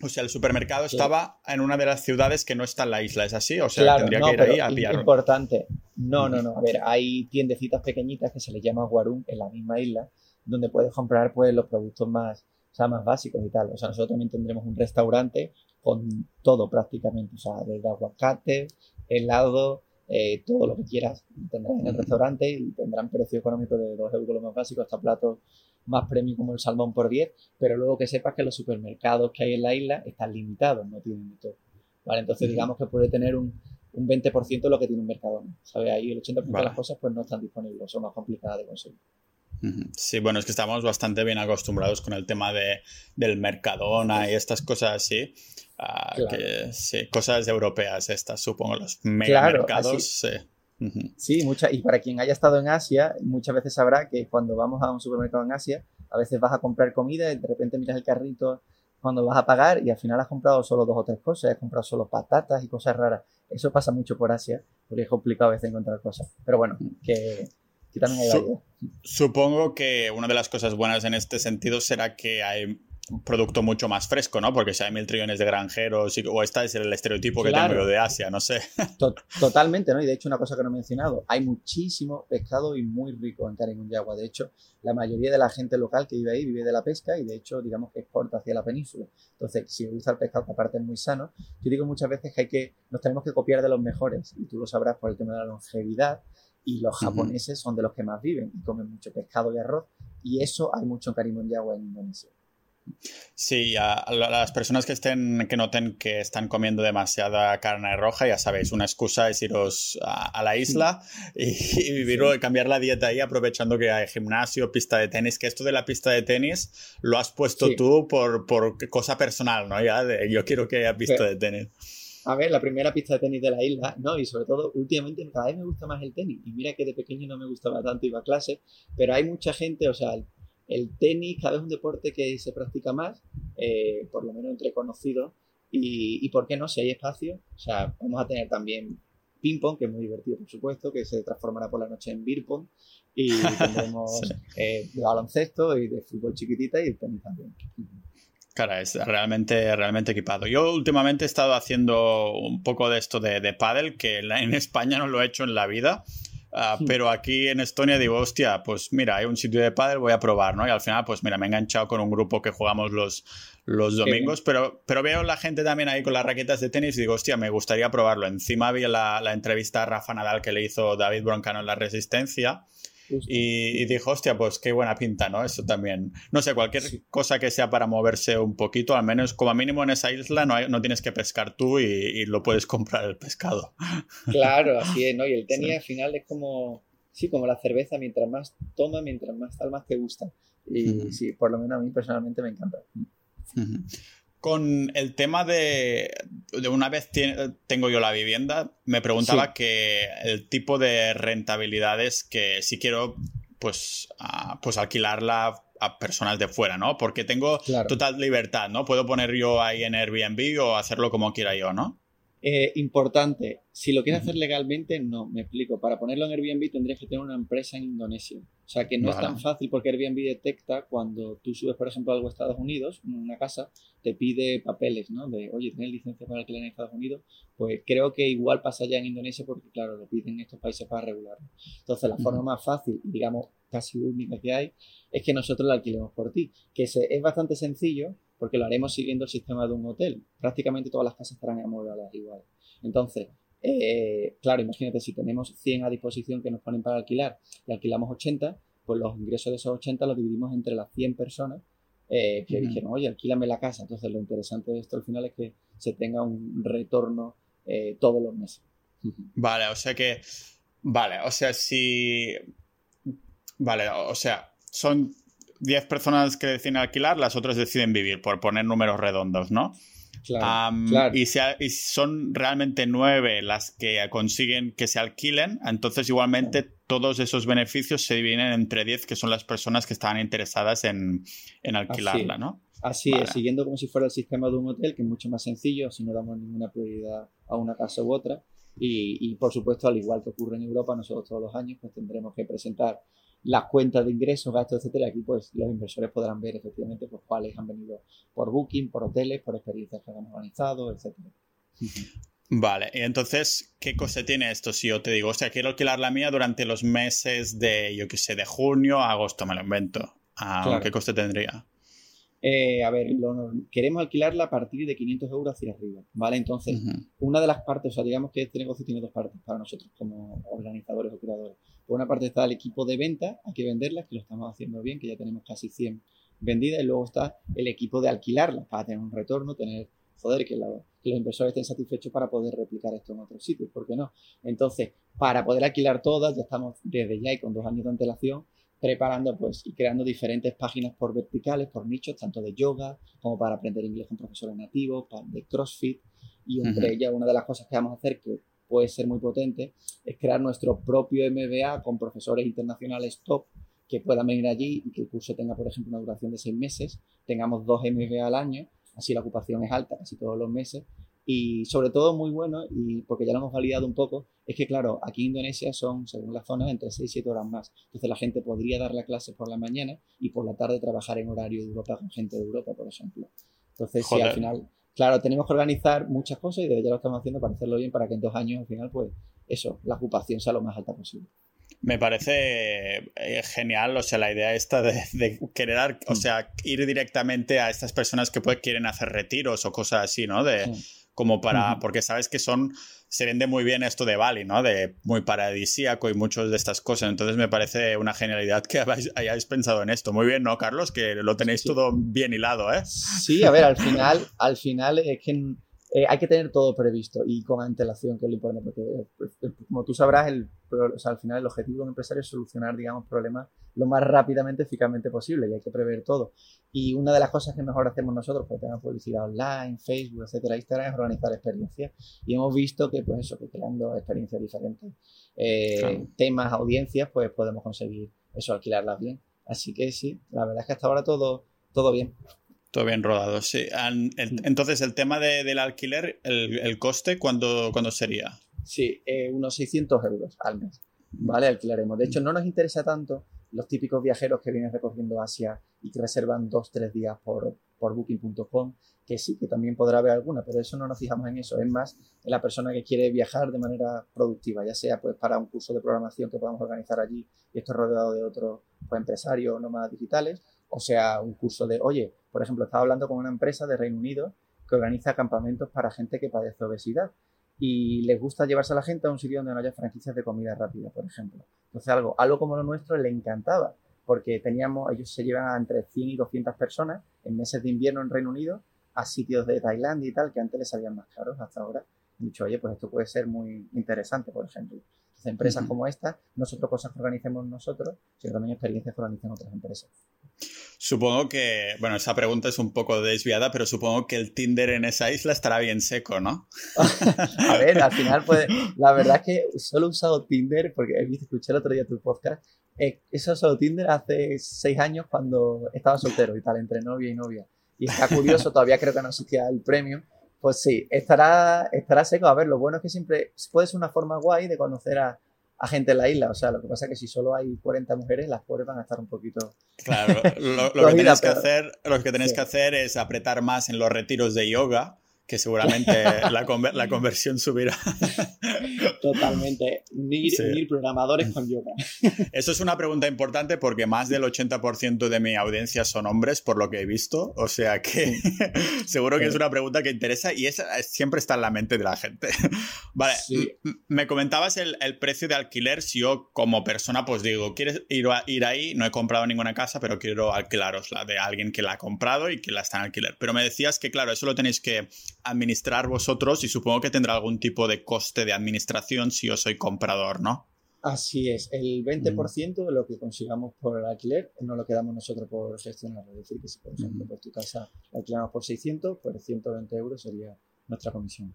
O sea, el supermercado estaba en una de las ciudades que no está en la isla, ¿es así? O sea, Claro, tendría no, que ir ahí a pillarlo. importante. No, no, no. A ver, hay tiendecitas pequeñitas que se les llama Guarum en la misma isla, donde puedes comprar pues los productos más, o sea, más básicos y tal. O sea, nosotros también tendremos un restaurante con todo prácticamente, o sea, desde aguacate, helado, eh, todo lo que quieras tendrás en el restaurante y tendrán precio económico de 2 euros lo más básico hasta platos más premium como el salmón por 10, pero luego que sepas que los supermercados que hay en la isla están limitados, no tienen de todo. ¿Vale? Entonces digamos que puede tener un, un 20% de lo que tiene un Mercadona, ¿sabes? Ahí el 80% de Vale. las cosas pues no están disponibles, son más complicadas de conseguir. Sí, bueno, es que estamos bastante bien acostumbrados con el tema de, del Mercadona y estas cosas así. Ah, Claro. que, sí, cosas europeas estas, supongo, los Claro, megamercados. así- sí. Ujú. Sí, mucha, y para quien haya estado en Asia, muchas veces sabrá que cuando vamos a un supermercado en Asia, a veces vas a comprar comida y de repente miras el carrito cuando vas a pagar y al final has comprado solo dos o tres cosas, has comprado solo patatas y cosas raras. Eso pasa mucho por Asia, porque es complicado a veces encontrar cosas. Pero bueno, que, que también hay Su- variedad. Supongo que una de las cosas buenas en este sentido será que hay producto mucho más fresco, ¿no? Porque si hay mil trillones de granjeros, y- o este es el estereotipo que Claro. tengo de Asia, no sé. [LAUGHS] To- Totalmente, ¿no? Y de hecho, una cosa que no he mencionado, hay muchísimo pescado y muy rico en Cariño de hecho, la mayoría de la gente local que vive ahí vive de la pesca y de hecho, digamos que exporta hacia la península. Entonces, si gusta el pescado, que aparte es muy sano, yo digo muchas veces que hay que, nos tenemos que copiar de los mejores. Y tú lo sabrás por el tema de la longevidad. Y los japoneses son de los que más viven y comen mucho pescado y arroz. Y eso hay mucho en Agua en Indonesia. Sí, a, a la- las personas que estén, que noten que están comiendo demasiada carne roja, ya sabéis, una excusa es iros a, a la isla y, cambiar la dieta ahí, aprovechando que hay gimnasio, pista de tenis, que esto de la pista de tenis lo has puesto Sí. tú por, por cosa personal, ¿no? Ya de yo quiero que haya pista de tenis. A ver, la primera pista de tenis de la isla, ¿no? Y sobre todo, últimamente cada vez me gusta más el tenis. Y mira que de pequeño no me gustaba tanto, iba a clase, pero hay mucha gente, o sea, el, el tenis cada vez es un deporte que se practica más, eh, por lo menos entre conocidos. Y, y por qué no, si hay espacio, o sea, vamos a tener también ping-pong, que es muy divertido, por supuesto, que se transformará por la noche en beer pong. Y [LAUGHS] tendremos eh, de baloncesto y de fútbol chiquitita y el tenis también. Cara, es realmente, realmente equipado. Yo últimamente he estado haciendo un poco de esto de, de pádel, que en España no lo he hecho en la vida. Ah, Hmm. pero aquí en Estonia digo, hostia, pues mira, hay un sitio de pádel, voy a probar, ¿no? Y al final, pues mira, me he enganchado con un grupo que jugamos los, los domingos, pero, pero veo la gente también ahí con las raquetas de tenis y digo, hostia, me gustaría probarlo. Encima vi la, la entrevista a Rafa Nadal que le hizo David Broncano en La Resistencia. Y, y dijo, hostia, pues qué buena pinta, ¿no? Eso también. No sé, cualquier Sí. cosa que sea para moverse un poquito, al menos como mínimo en esa isla no, hay- no tienes que pescar tú y, y lo puedes comprar el pescado. [LAUGHS] Claro, así es, ¿no? Y el tenis Sí. al final es como, sí, como la cerveza, mientras más toma, mientras más tal, más te gusta. Y sí, por lo menos a mí personalmente me encanta. Con el tema de, de una vez tengo yo la vivienda, me preguntaba Sí. que el tipo de rentabilidades que si quiero pues, ah, pues alquilarla a personas de fuera, ¿no? Porque tengo Claro. total libertad, ¿no? Puedo poner yo ahí en Airbnb o hacerlo como quiera yo, ¿no? Eh, importante, si lo quieres hacer legalmente, no, me explico. Para ponerlo en Airbnb tendrías que tener una empresa en Indonesia. O sea que no es tan fácil porque Airbnb detecta cuando tú subes, por ejemplo, algo a Estados Unidos, una casa, te pide papeles, ¿no? De, oye, ¿tienes licencia para alquilar en Estados Unidos? Pues creo que igual pasa ya en Indonesia porque, claro, lo piden estos países para regularlo. Entonces, la forma más fácil digamos, casi única que hay es que nosotros la alquilemos por ti. Que es bastante sencillo porque lo haremos siguiendo el sistema de un hotel. Prácticamente todas las casas estarán amobladas igual. Entonces, eh, claro, imagínate si tenemos 100 a disposición que nos ponen para alquilar y alquilamos 80, pues los ingresos de esos 80 los dividimos entre las 100 personas eh, que dijeron, oye, alquílame la casa. Entonces, lo interesante de esto al final es que se tenga un retorno eh, todos los meses. Vale, o sea que. Vale, o sea, si. Vale, o sea, son. 10 personas que deciden alquilar, las otras deciden vivir, por poner números redondos, ¿no? Claro, Y, son realmente nueve las que consiguen que se alquilen, entonces igualmente todos esos beneficios se dividen entre 10 que son las personas que estaban interesadas en, alquilarla, ¿no? Así es, siguiendo como si fuera el sistema de un hotel, que es mucho más sencillo, si no damos ninguna prioridad a una casa u otra. Y, y por supuesto, al igual que ocurre en Europa, nosotros todos los años pues tendremos que presentar las cuentas de ingresos, gastos, etcétera. Aquí pues los inversores podrán ver efectivamente pues cuáles han venido por booking, por hoteles, por experiencias que han organizado, etcétera. Vale, y entonces, ¿qué coste tiene esto si yo te digo, o sea, quiero alquilar la mía durante los meses de, yo qué sé, de junio a agosto, me lo invento? Ah, ¿Qué coste tendría? Eh, a ver, queremos alquilarla a partir de 500 euros hacia arriba, ¿vale? Entonces, una de las partes, o sea, digamos que este negocio tiene dos partes para nosotros como organizadores o creadores. Por una parte está el equipo de venta, hay que venderlas, que lo estamos haciendo bien, que ya tenemos casi 100 vendidas, y luego está el equipo de alquilarlas para tener un retorno, tener, joder, que, los inversores estén satisfechos para poder replicar esto en otros sitios, ¿por qué no? Entonces, para poder alquilar todas, ya estamos desde ya y con dos años de antelación preparando pues y creando diferentes páginas por verticales, por nichos, tanto de yoga como para aprender inglés con profesores nativos, de CrossFit. Y entre ellas, una de las cosas que vamos a hacer que puede ser muy potente es crear nuestro propio MBA con profesores internacionales top que puedan venir allí y que el curso tenga, por ejemplo, una duración de seis meses, tengamos dos MBA al año, así la ocupación es alta casi todos los meses y sobre todo muy bueno, y porque ya lo hemos validado un poco, es que claro, aquí en Indonesia son, según la zona, entre 6 y 7 horas más. Entonces la gente podría dar la clase por la mañana y por la tarde trabajar en horario de Europa con gente de Europa, por ejemplo. Entonces, sí, al final, claro, tenemos que organizar muchas cosas y de ya lo estamos haciendo para hacerlo bien, para que en dos años, al final, pues eso, la ocupación sea lo más alta posible. Me parece eh, genial, o sea, la idea esta de, querer, o mm. sea, ir directamente a estas personas que pues, quieren hacer retiros o cosas así, ¿no? De, como para, porque sabes que son, se vende muy bien esto de Bali, ¿no? De muy paradisíaco y muchas de estas cosas. Entonces me parece una genialidad que hayáis pensado en esto. Muy bien, ¿no, Carlos? Que lo tenéis todo bien hilado, ¿eh? Sí, a ver, al final, al final es que eh, hay que tener todo previsto y con antelación, que es lo importante, porque eh, como tú sabrás, el, al final el objetivo de un empresario es solucionar, digamos, problemas lo más rápidamente, eficazmente posible y hay que prever todo. Y una de las cosas que mejor hacemos nosotros, porque tenemos publicidad online, Facebook, etcétera, Instagram, es organizar experiencias. Y hemos visto que, pues eso, que creando experiencias diferentes, eh, temas, audiencias, pues podemos conseguir eso, alquilarlas bien. Así que sí, la verdad es que hasta ahora todo, todo bien. Todo bien rodado, sí. Entonces, el tema del alquiler, el, coste, ¿cuándo, sería? Sí, eh, unos 600 euros al mes. ¿Vale? Alquilaremos. De hecho, no nos interesa tanto los típicos viajeros que vienen recorriendo Asia y que reservan dos, tres días por, por booking.com, que sí, que también podrá haber alguna, pero eso no nos fijamos en eso. Es más en la persona que quiere viajar de manera productiva, ya sea pues para un curso de programación que podamos organizar allí y esto rodeado de otros pues, empresarios nómadas digitales, o sea, un curso de, oye, por ejemplo, estaba hablando con una empresa de Reino Unido que organiza campamentos para gente que padece obesidad y les gusta llevarse a la gente a un sitio donde no haya franquicias de comida rápida, por ejemplo. Entonces, algo, algo como lo nuestro le encantaba, porque teníamos, ellos se llevan entre 100 y 200 personas en meses de invierno en Reino Unido a sitios de Tailandia y tal, que antes les salían más caros hasta ahora. he dicho, oye, pues esto puede ser muy interesante, por ejemplo. Entonces, empresas como esta, no solo cosas que organicemos nosotros, sino también experiencias que organizan otras empresas. Supongo que, bueno, esa pregunta es un poco desviada, pero supongo que el Tinder en esa isla estará bien seco, ¿no? [LAUGHS] a ver, al final, pues, la verdad es que solo he usado Tinder, porque he escuché el otro día tu podcast, eh, eso solo Tinder hace seis años cuando estaba soltero y tal, entre novia y novia. Y está curioso, todavía creo que no existía el premio. Pues sí, estará, estará seco. A ver, lo bueno es que siempre puede ser una forma guay de conocer a, a gente en la isla. O sea, lo que pasa es que si solo hay 40 mujeres, las pobres van a estar un poquito. Claro, lo, que, [LAUGHS] tenéis que hacer, lo que tenéis que hacer es apretar más en los retiros de yoga que seguramente [LAUGHS] la, la, conversión subirá. [LAUGHS] Totalmente. Ni, programadores con yoga. [LAUGHS] Eso es una pregunta importante porque más del 80% de mi audiencia son hombres, por lo que he visto. O sea que seguro que es una pregunta que interesa y esa siempre está en la mente de la gente. Vale, me comentabas el, el, precio de alquiler. Si yo, como persona, pues digo, ¿quieres ir, a, ir ahí? No he comprado ninguna casa, pero quiero alquilárosla de alguien que la ha comprado y que la está en alquiler. Pero me decías que, claro, eso lo tenéis que administrar vosotros y supongo que tendrá algún tipo de coste de administración si yo soy comprador, ¿no? Así es, el 20% de lo que consigamos por el alquiler no lo quedamos nosotros por gestionarlo. Es decir, que si por ejemplo por tu casa la alquilamos por 600, pues 120 euros sería nuestra comisión.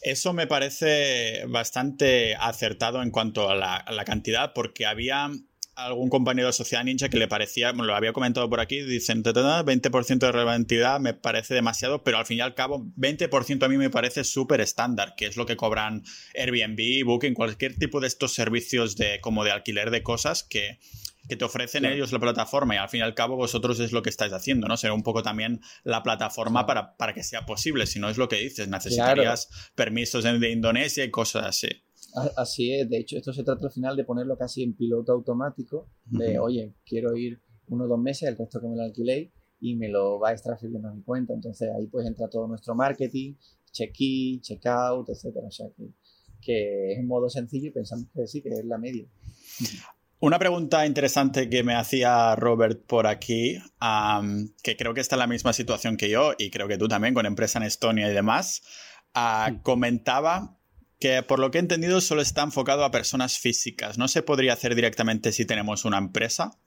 Eso me parece bastante acertado en cuanto a la, a la cantidad, porque había algún compañero de Sociedad Ninja que le parecía, lo había comentado por aquí, dicen 20% de relevantidad me parece demasiado, pero al fin y al cabo 20% a mí me parece súper estándar, que es lo que cobran Airbnb, Booking, cualquier tipo de estos servicios de como de alquiler de cosas que, te ofrecen ellos la plataforma y al fin y al cabo vosotros es lo que estáis haciendo, ¿no? Será un poco también la plataforma para, para, que sea posible, si no es lo que dices, necesitarías permisos de Indonesia y cosas así. Así es, de hecho, esto se trata al final de ponerlo casi en piloto automático, de, oye, quiero ir uno o dos meses, el resto que me lo alquiléis, y me lo va transfiriendo a mi cuenta. Entonces ahí pues entra todo nuestro marketing, check-in, check-out, etcétera. O sea que, que, es un modo sencillo y pensamos que sí, que es la media. Una pregunta interesante que me hacía Robert por aquí, que creo que está en la misma situación que yo y creo que tú también con empresa en Estonia y demás, uh, comentaba que por lo que he entendido solo está enfocado a personas físicas. ¿No se podría hacer directamente si tenemos una empresa?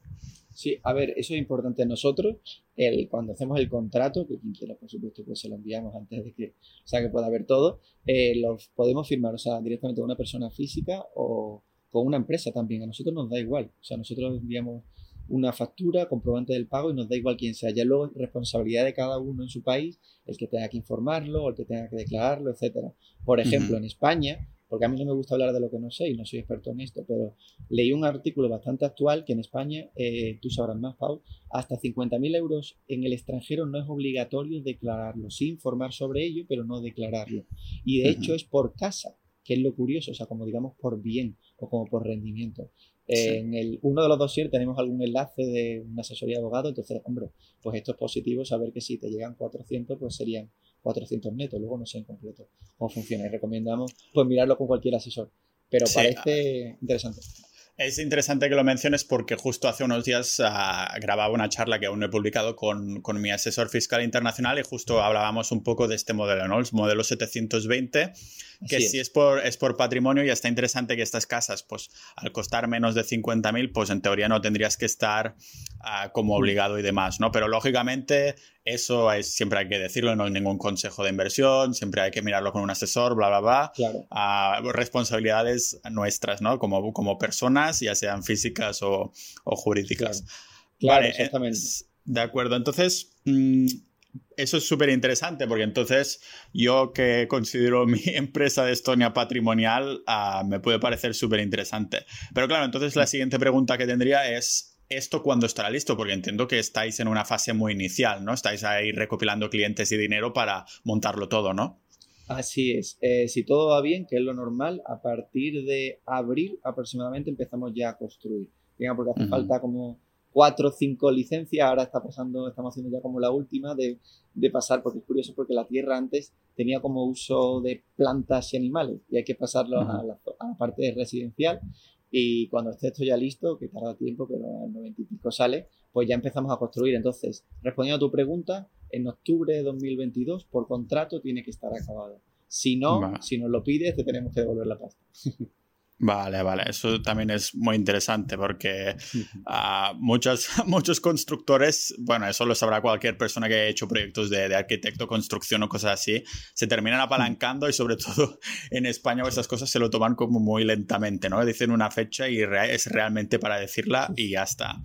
Sí, a ver, eso es importante. Nosotros, el, cuando hacemos el contrato, que quien quiera, por supuesto, pues se lo enviamos antes de que, sea, que pueda ver todo, eh, lo podemos firmar, o sea, directamente con una persona física o con una empresa también. A nosotros nos da igual. O sea, nosotros enviamos una factura, comprobante del pago y nos da igual quién sea. Ya luego responsabilidad de cada uno en su país, el que tenga que informarlo, o el que tenga que declararlo, etcétera. Por ejemplo, en España, porque a mí no me gusta hablar de lo que no sé y no soy experto en esto, pero leí un artículo bastante actual que en España, eh, tú sabrás más, Pau, hasta 50.000 euros en el extranjero no es obligatorio declararlo, sí informar sobre ello, pero no declararlo. Y de hecho es por casa, que es lo curioso, o sea, como digamos por bien o como por rendimiento. En el, uno de los dossiers tenemos algún enlace de una asesoría de abogado, entonces, hombre, pues esto es positivo, saber que si te llegan 400, pues serían 400 netos, luego no sé en completo cómo funciona y recomendamos pues mirarlo con cualquier asesor, pero parece interesante. Es interesante que lo menciones porque justo hace unos días uh, grababa una charla que aún no he publicado con, con, mi asesor fiscal internacional y justo hablábamos un poco de este modelo, ¿no? El modelo 720, que si es por, es por patrimonio y está interesante que estas casas, pues al costar menos de 50.000, pues en teoría no tendrías que estar uh, como mm. obligado y demás, ¿no? Pero lógicamente eso es, siempre hay que decirlo, no hay ningún consejo de inversión, siempre hay que mirarlo con un asesor, bla, bla, bla. Claro. Uh, responsabilidades nuestras, ¿no? Como, como personas, ya sean físicas o, o jurídicas. Claro, vale, exactamente. de acuerdo, entonces... Mmm, eso es súper interesante porque entonces yo que considero [LAUGHS] mi empresa de Estonia patrimonial uh, me puede parecer súper interesante. Pero claro, entonces la siguiente pregunta que tendría es, ¿esto cuándo estará listo? Porque entiendo que estáis en una fase muy inicial, ¿no? Estáis ahí recopilando clientes y dinero para montarlo todo, ¿no? Así es. Eh, si todo va bien, que es lo normal, a partir de abril aproximadamente empezamos ya a construir. Digamos, porque hace falta como cuatro o cinco licencias, ahora está pasando, estamos haciendo ya como la última de, de, pasar, porque es curioso porque la tierra antes tenía como uso de plantas y animales y hay que pasarlo a, la, a, la, parte residencial y cuando esté esto ya listo, que tarda tiempo, pero al 90 y pico sale, pues ya empezamos a construir. Entonces, respondiendo a tu pregunta, en octubre de 2022 por contrato tiene que estar acabado. Si no, si nos lo pides, te tenemos que devolver la pasta. [LAUGHS] Vale, vale, eso también es muy interesante porque uh, muchos, [LAUGHS] muchos constructores, bueno, eso lo sabrá cualquier persona que haya hecho proyectos de, de, arquitecto, construcción o cosas así, se terminan apalancando y sobre [LAUGHS] todo en España esas cosas se lo toman como muy lentamente, ¿no? Dicen una fecha y es realmente para decirla y ya está.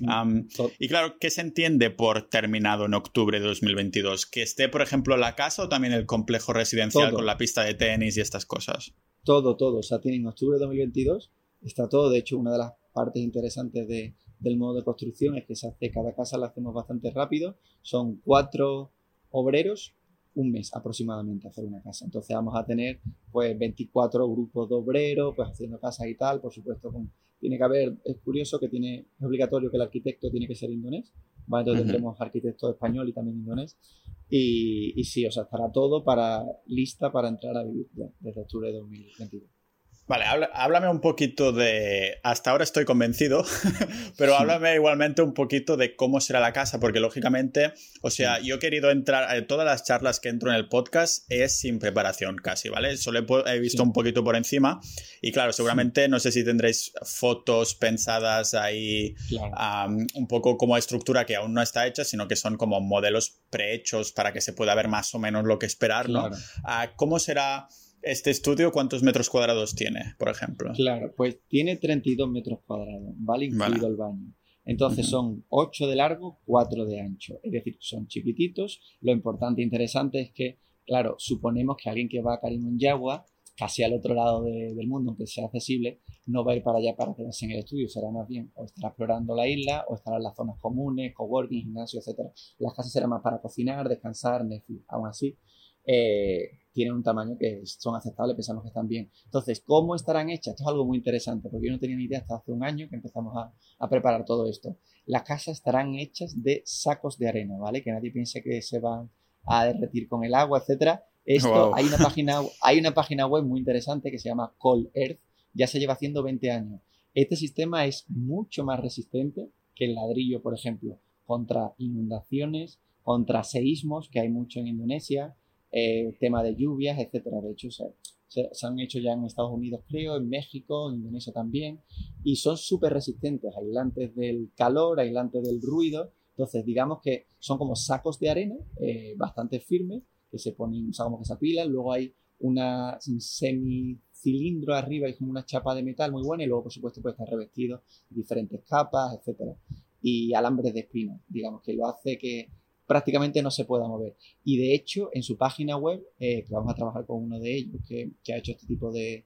Um, y claro, ¿qué se entiende por terminado en octubre de 2022? ¿Que esté, por ejemplo, la casa o también el complejo residencial todo. con la pista de tenis y estas cosas? todo, todo. O sea, tiene en octubre de 2022, está todo. De hecho, una de las partes interesantes de, del modo de construcción es que se hace, cada casa la hacemos bastante rápido. Son cuatro obreros, un mes aproximadamente hacer una casa. Entonces vamos a tener pues 24 grupos de obreros, pues haciendo casas y tal, por supuesto con, tiene que haber, es curioso que tiene, es obligatorio que el arquitecto tiene que ser indonés, ¿vale? entonces uh -huh. tendremos arquitecto español y también indonés, y, y, sí, o sea, estará todo para lista para entrar a vivir ya, desde octubre de 2022. Vale, háblame un poquito de. Hasta ahora estoy convencido, [LAUGHS] pero háblame igualmente un poquito de cómo será la casa, porque lógicamente, o sea, yo he querido entrar. Eh, todas las charlas que entro en el podcast es sin preparación casi, ¿vale? Solo he, visto un poquito por encima. Y claro, seguramente no sé si tendréis fotos pensadas ahí, un poco como estructura que aún no está hecha, sino que son como modelos prehechos para que se pueda ver más o menos lo que esperar, ¿no? Ah, ¿Cómo será? ¿Este estudio cuántos metros cuadrados tiene, por ejemplo? Claro, pues tiene 32 metros cuadrados, ¿vale? Incluido el baño. Entonces son 8 de largo, 4 de ancho. Es decir, son chiquititos. Lo importante e interesante es que, claro, suponemos que alguien que va a Yagua, casi al otro lado del mundo, aunque sea accesible, no va a ir para allá para quedarse en el estudio. Será más bien o estará explorando la isla o estará en las zonas comunes, coworking, gimnasio, etc. Las casas serán más para cocinar, descansar, Netflix. Aún así, eh, tienen un tamaño que son aceptables, pensamos que están bien. Entonces, ¿cómo estarán hechas? Esto es algo muy interesante, porque yo no tenía ni idea hasta hace un año que empezamos a, preparar todo esto. Las casas estarán hechas de sacos de arena, ¿vale? Que nadie piense que se van a derretir con el agua, etcétera. Esto, hay, una [LAUGHS] página, hay una página web muy interesante que se llama Cold Earth, ya se lleva haciendo 20 años. Este sistema es mucho más resistente que el ladrillo, por ejemplo, contra inundaciones, contra seísmos, que hay mucho en Indonesia, eh, tema de lluvias, etcétera. De hecho, se, se, han hecho ya en Estados Unidos, creo, en México, en Indonesia también, y son súper resistentes, aislantes del calor, aislantes del ruido. Entonces, digamos que son como sacos de arena eh, bastante firmes que se ponen, o sea, como que se apilan. Luego hay una, un semicilindro arriba y como una chapa de metal muy buena, y luego, por supuesto, puede estar revestido diferentes capas, etcétera. Y alambres de espina, digamos, que lo hace que prácticamente no se pueda mover. Y de hecho, en su página web, eh, que vamos a trabajar con uno de ellos que, ha hecho este tipo de,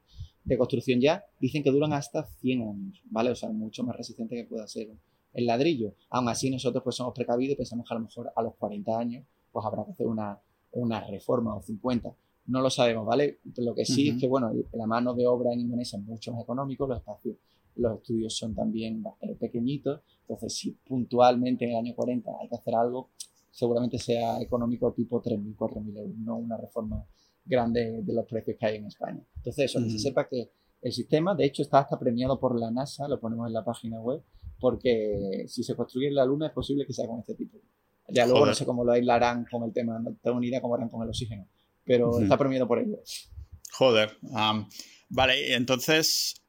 construcción ya, dicen que duran hasta 100 años, ¿vale? O sea, mucho más resistente que pueda ser el ladrillo. Aún así, nosotros pues somos precavidos y pensamos que a lo mejor a los 40 años pues habrá que hacer una, una reforma o 50. No lo sabemos, ¿vale? Lo que sí es que, bueno, la mano de obra en Indonesia es mucho más económico, los espacios, los estudios son también eh, pequeñitos, entonces si puntualmente en el año 40 hay que hacer algo, seguramente sea económico tipo 3.000, 4.000 euros, no una reforma grande de los precios que hay en España. Entonces, eso, que se sepa que el sistema, de hecho, está hasta premiado por la NASA, lo ponemos en la página web, porque si se construye en la Luna es posible que sea con este tipo. Ya luego no sé cómo lo aislarán con el tema, no tengo ni idea cómo harán con el oxígeno, pero está premiado por ello. Joder. vale, entonces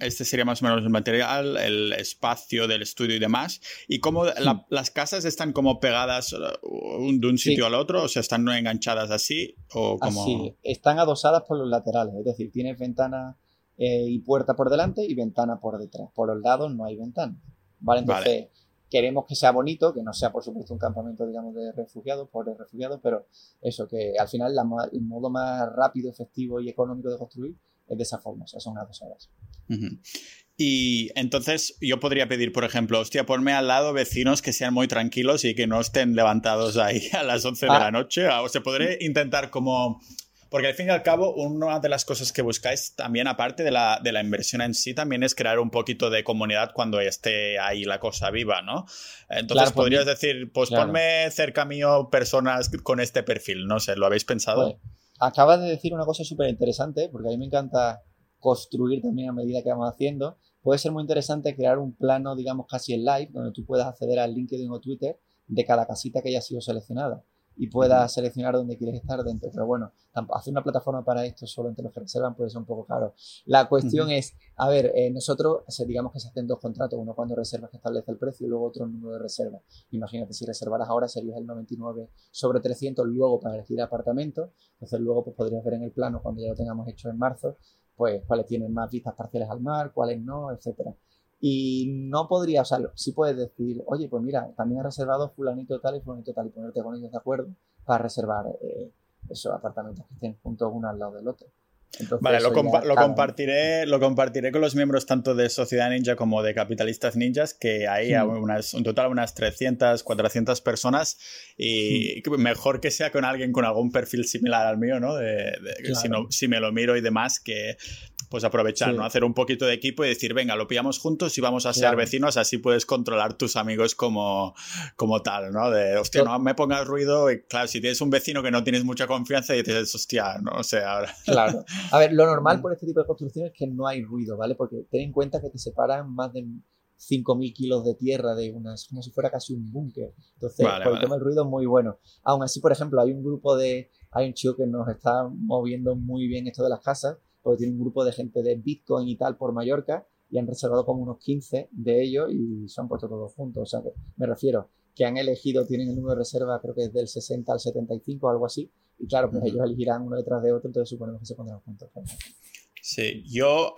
este sería más o menos el material, el espacio del estudio y demás. ¿Y cómo las casas están como pegadas uh, de un sitio al otro? ¿O sea, están enganchadas así? O como... Así, están adosadas por los laterales, es decir, tienes ventana eh, y puerta por delante y ventana por detrás. Por los lados no hay ventana. ¿Vale? Entonces, queremos que sea bonito, que no sea, por supuesto, un campamento, digamos, de refugiados, por refugiados, pero eso, que al final el modo más rápido, efectivo y económico de construir de esa forma, o sea, son unas dos horas. Y entonces yo podría pedir, por ejemplo, hostia, ponme al lado vecinos que sean muy tranquilos y que no estén levantados ahí [LAUGHS] a las 11 de ah. la noche. O se podría intentar como... Porque al fin y al cabo, una de las cosas que buscáis también, aparte de la, de la inversión en sí, también es crear un poquito de comunidad cuando esté ahí la cosa viva, ¿no? Entonces pues podrías decir, pues ponme cerca mío personas con este perfil, no sé, ¿lo habéis pensado? Pues, acabas de decir una cosa súper interesante, porque a mí me encanta construir también a medida que vamos haciendo. Puede ser muy interesante crear un plano, digamos, casi en live, donde tú puedas acceder al LinkedIn o Twitter de cada casita que haya sido seleccionada y puedas seleccionar dónde quieres estar dentro. Pero bueno, hacer una plataforma para esto solo entre los que reservan puede ser un poco caro. La cuestión es, a ver, eh, nosotros digamos que se hacen dos contratos, uno cuando reservas que establece el precio y luego otro el número de reservas. Imagínate, si reservaras ahora sería el 99 sobre 300 luego para elegir apartamento, entonces luego pues podrías ver en el plano cuando ya lo tengamos hecho en marzo, pues cuáles tienen más vistas parciales al mar, cuáles no, etcétera. Y no podría, o sea, sí puedes decir, oye, pues mira, también he reservado fulanito tal y fulanito tal y ponerte con ellos de acuerdo para reservar eh, esos apartamentos que estén juntos uno al lado del otro. Vale, lo, compartiré, lo compartiré con los miembros tanto de Sociedad Ninja como de Capitalistas Ninjas, que hay unas, un total unas 300, 400 personas y mejor que sea con alguien con algún perfil similar al mío, ¿no? De, si, no si, me lo miro y demás, que pues aprovechar, ¿no? Hacer un poquito de equipo y decir, venga, lo pillamos juntos y vamos a ser vecinos, así puedes controlar tus amigos como, como tal, ¿no? De, hostia, no me pongas ruido. Y claro, si tienes un vecino que no tienes mucha confianza y dices, hostia, no sé, ahora. [LAUGHS] Claro. A ver, lo normal por este tipo de construcciones es que no hay ruido, ¿vale? Porque ten en cuenta que te separan más de 5.000 kilos de tierra de unas, como si fuera casi un búnker. Entonces, por el tema del ruido es muy bueno. Aún así, por ejemplo, hay un grupo de, hay un chico que nos está moviendo muy bien esto de las casas, porque tiene un grupo de gente de Bitcoin y tal por Mallorca, y han reservado como unos 15 de ellos y se han puesto todos juntos. O sea, que me refiero que han elegido, tienen el número de reserva, creo que es del 60 al 75 o algo así, y claro, pues ellos elegirán uno detrás de otro, entonces suponemos que se pondrán juntos. Sí, yo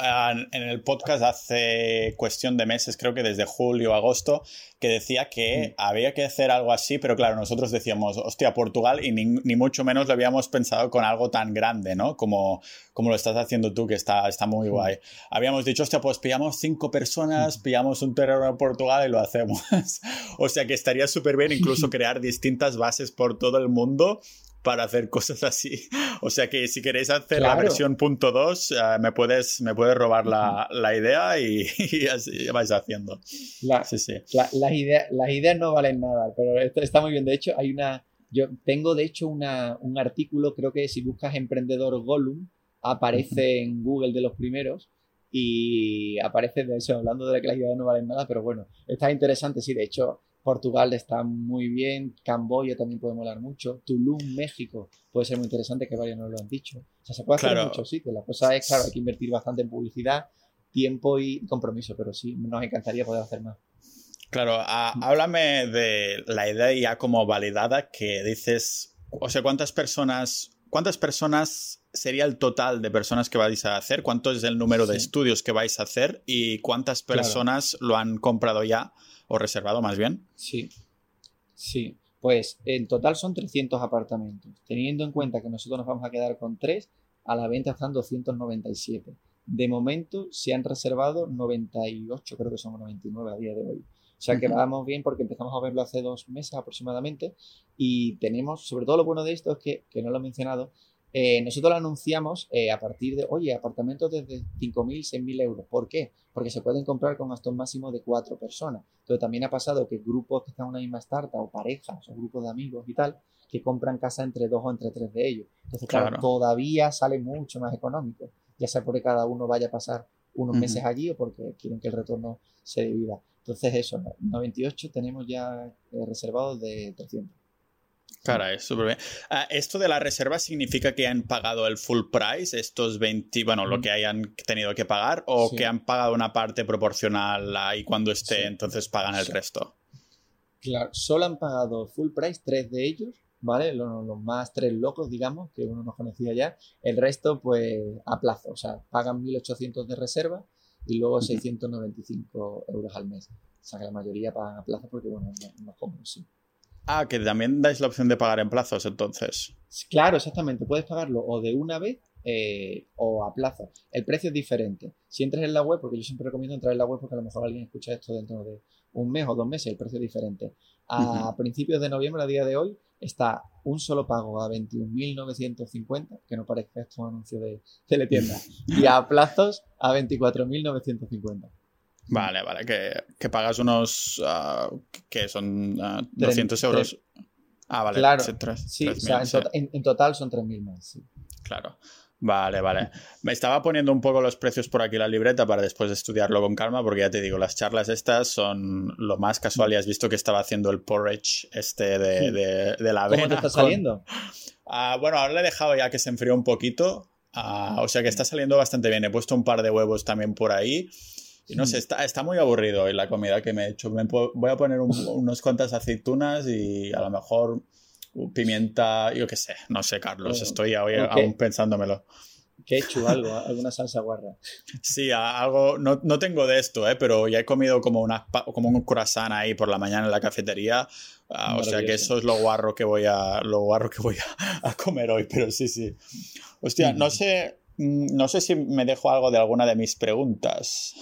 en el podcast hace cuestión de meses, creo que desde julio, agosto, que decía que había que hacer algo así, pero claro, nosotros decíamos, hostia, Portugal, y ni, mucho menos lo habíamos pensado con algo tan grande, ¿no? Como, como lo estás haciendo tú, que está, está muy guay. Habíamos dicho, hostia, pues pillamos cinco personas, pillamos un terreno en Portugal y lo hacemos. [LAUGHS] o sea que estaría súper bien incluso [LAUGHS] crear distintas bases por todo el mundo para hacer cosas así. [LAUGHS] O sea que si queréis hacer la versión punto 2, eh, me, puedes, me puedes robar la, la idea [LAUGHS] y, así vais haciendo. sí, sí. las, ideas, las ideas no valen nada, pero esto está muy bien. De hecho, hay una. Yo tengo de hecho una, un artículo, creo que si buscas emprendedor Gollum, aparece en Google de los primeros y aparece de eso, hablando de que las ideas no valen nada, pero bueno, está interesante, sí, de hecho Portugal está muy bien, Camboya también puede molar mucho, Tulum, México, puede ser muy interesante, que varios nos lo han dicho. O sea, se puede hacer en muchos sitios. La cosa es, claro, hay que invertir bastante en publicidad, tiempo y compromiso, pero sí, nos encantaría poder hacer más. Claro, háblame de la idea ya como validada que dices, o sea, ¿cuántas personas, cuántas personas sería el total de personas que vais a hacer? ¿Cuánto es el número de estudios que vais a hacer? ¿Y cuántas personas lo han comprado ya? O reservado más bien. Sí, sí. Pues en total son 300 apartamentos. Teniendo en cuenta que nosotros nos vamos a quedar con 3, a la venta están 297. De momento se han reservado 98, creo que son 99 a día de hoy. O sea que vamos bien porque empezamos a verlo hace dos meses aproximadamente y tenemos, sobre todo lo bueno de esto es que, que no lo he mencionado, eh, nosotros lo anunciamos eh, a partir de, oye, apartamentos desde 5.000, 6.000 euros. ¿Por qué? Porque se pueden comprar con hasta un máximo de cuatro personas. Entonces también ha pasado que grupos que están en una misma startup o parejas o grupos de amigos y tal, que compran casa entre dos o entre tres de ellos. Entonces, claro, todavía sale mucho más económico, ya sea porque cada uno vaya a pasar unos meses allí o porque quieren que el retorno se divida. Entonces eso, 98 tenemos ya eh, reservados de 300. Caray, súper bien. Ah, ¿Esto de la reserva significa que han pagado el full price, estos 20, bueno, lo que hayan tenido que pagar, o que han pagado una parte proporcional y cuando esté, entonces pagan el resto? Claro, solo han pagado full price tres de ellos, ¿vale? Los, más tres locos, digamos, que uno no conocía ya. El resto, pues, a plazo, o sea, pagan 1.800 de reserva y luego 695 euros al mes. O sea, que la mayoría pagan a plazo porque, bueno, no, no sí. Ah, que también dais la opción de pagar en plazos, entonces. Claro, exactamente. Puedes pagarlo o de una vez eh, o a plazo. El precio es diferente. Si entras en la web, porque yo siempre recomiendo entrar en la web porque a lo mejor alguien escucha esto dentro de un mes o dos meses, el precio es diferente. A principios de noviembre, a día de hoy, está un solo pago a 21.950, que no parezca esto un anuncio de teletienda, y a plazos a 24.950. Vale, vale, que, pagas unos, uh, que son 200 ah, euros. Ah, vale. Claro, sí, en, total son 3.000 más, sí. Claro. Vale, vale. Me estaba poniendo un poco los precios por aquí la libreta para después estudiarlo con calma, porque ya te digo, las charlas estas son lo más casual y has visto que estaba haciendo el porridge este de, de, la avena. ¿Cómo te está saliendo? Ah, bueno, ahora le he dejado ya que se enfrió un poquito, o sea que está saliendo bastante bien. He puesto un par de huevos también por ahí. Y no sé, está, está muy aburrido hoy la comida que me he hecho. voy a poner unas cuantas aceitunas y a lo mejor pimienta, yo qué sé, no sé, Carlos, estoy hoy aún pensándomelo. ¿Qué he hecho? Algo, alguna salsa guarra. Sí, algo, no, no, tengo de esto, ¿eh? pero ya he comido como, una, como un croissant ahí por la mañana en la cafetería. Ah, o sea que eso es lo guarro que voy a, lo guarro que voy a, a comer hoy, pero sí, sí. Hostia, no sé, Mm, no sé si me dejo algo de alguna de mis preguntas.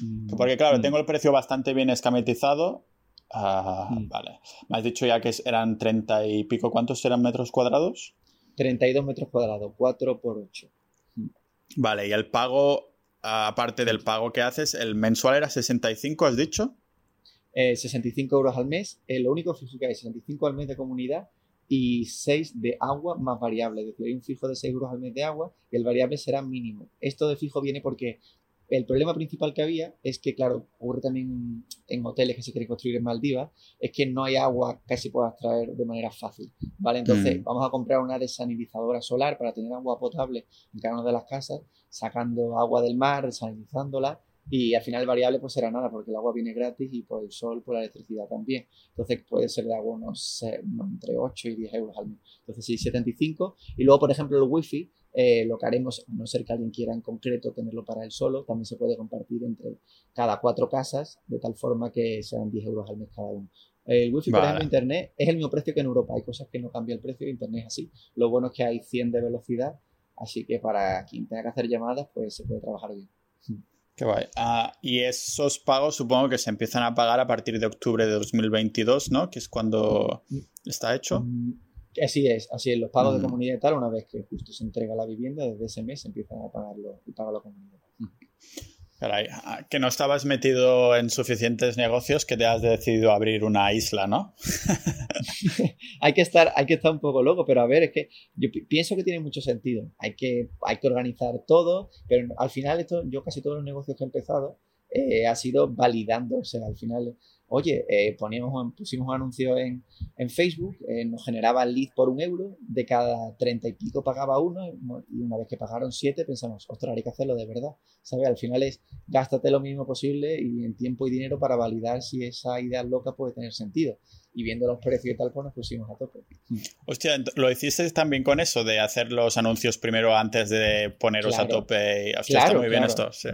Mm. Porque claro, mm. tengo el precio bastante bien escametizado. Ah, vale. Me has dicho ya que eran 30 y pico. ¿Cuántos eran metros cuadrados? 32 metros cuadrados, 4 por 8. Vale, y el pago, aparte del pago que haces, el mensual era 65, has dicho? 65 euros al mes. lo único que hay, 65 al mes de comunidad y 6 de agua más variable. Es decir, hay un fijo de 6 euros al mes de agua y el variable será mínimo. Esto de fijo viene porque el problema principal que había es que, claro, ocurre también en hoteles que se quieren construir en Maldivas, es que no hay agua que se pueda extraer de manera fácil, ¿vale? Entonces, mm. vamos a comprar una desanilizadora solar para tener agua potable en cada una de las casas, sacando agua del mar, desanilizándola y al final el variable pues será nada porque el agua viene gratis y por el sol, por la electricidad también. Entonces puede ser de agua unos, entre 8 y 10 euros al mes. Entonces sí, 75. Y luego, por ejemplo, el wifi, eh, lo que haremos, a no ser que alguien quiera en concreto tenerlo para él solo, también se puede compartir entre cada cuatro casas de tal forma que sean 10 euros al mes cada uno. El wifi, por ejemplo, internet es el mismo precio que en Europa. Hay cosas que no cambia el precio, internet es así. Lo bueno es que hay 100 de velocidad, así que para quien tenga que hacer llamadas, pues se puede trabajar bien. Qué guay. Ah, y esos pagos supongo que se empiezan a pagar a partir de octubre de 2022, ¿no? Que es cuando está hecho. Mm, así es, así es. Los pagos de mm. comunidad y tal, una vez que justo se entrega la vivienda, desde ese mes se empiezan a pagarlo y paga la comunidad. Mm. Caray, ah, que no estabas metido en suficientes negocios que te has decidido abrir una isla, ¿no? [LAUGHS] hay, que estar, hay que estar un poco loco, pero a ver, es que yo pienso que tiene mucho sentido. Hay que, hay que organizar todo, pero al final esto, yo casi todos los negocios que he empezado eh, ha sido validando, o sea, al final oye, eh, poníamos, pusimos un anuncio en, Facebook, eh, nos generaba el lead por un euro, de cada treinta y pico pagaba uno, y una vez que pagaron siete pensamos, ostras, hay que hacerlo de verdad, ¿sabes? Al final es gástate lo mínimo posible y en tiempo y dinero para validar si esa idea loca puede tener sentido. Y viendo los precios y tal, pues nos pusimos a tope. Hostia, ¿lo hiciste también con eso, de hacer los anuncios primero antes de poneros a tope? Hostia, está muy bien esto, sí.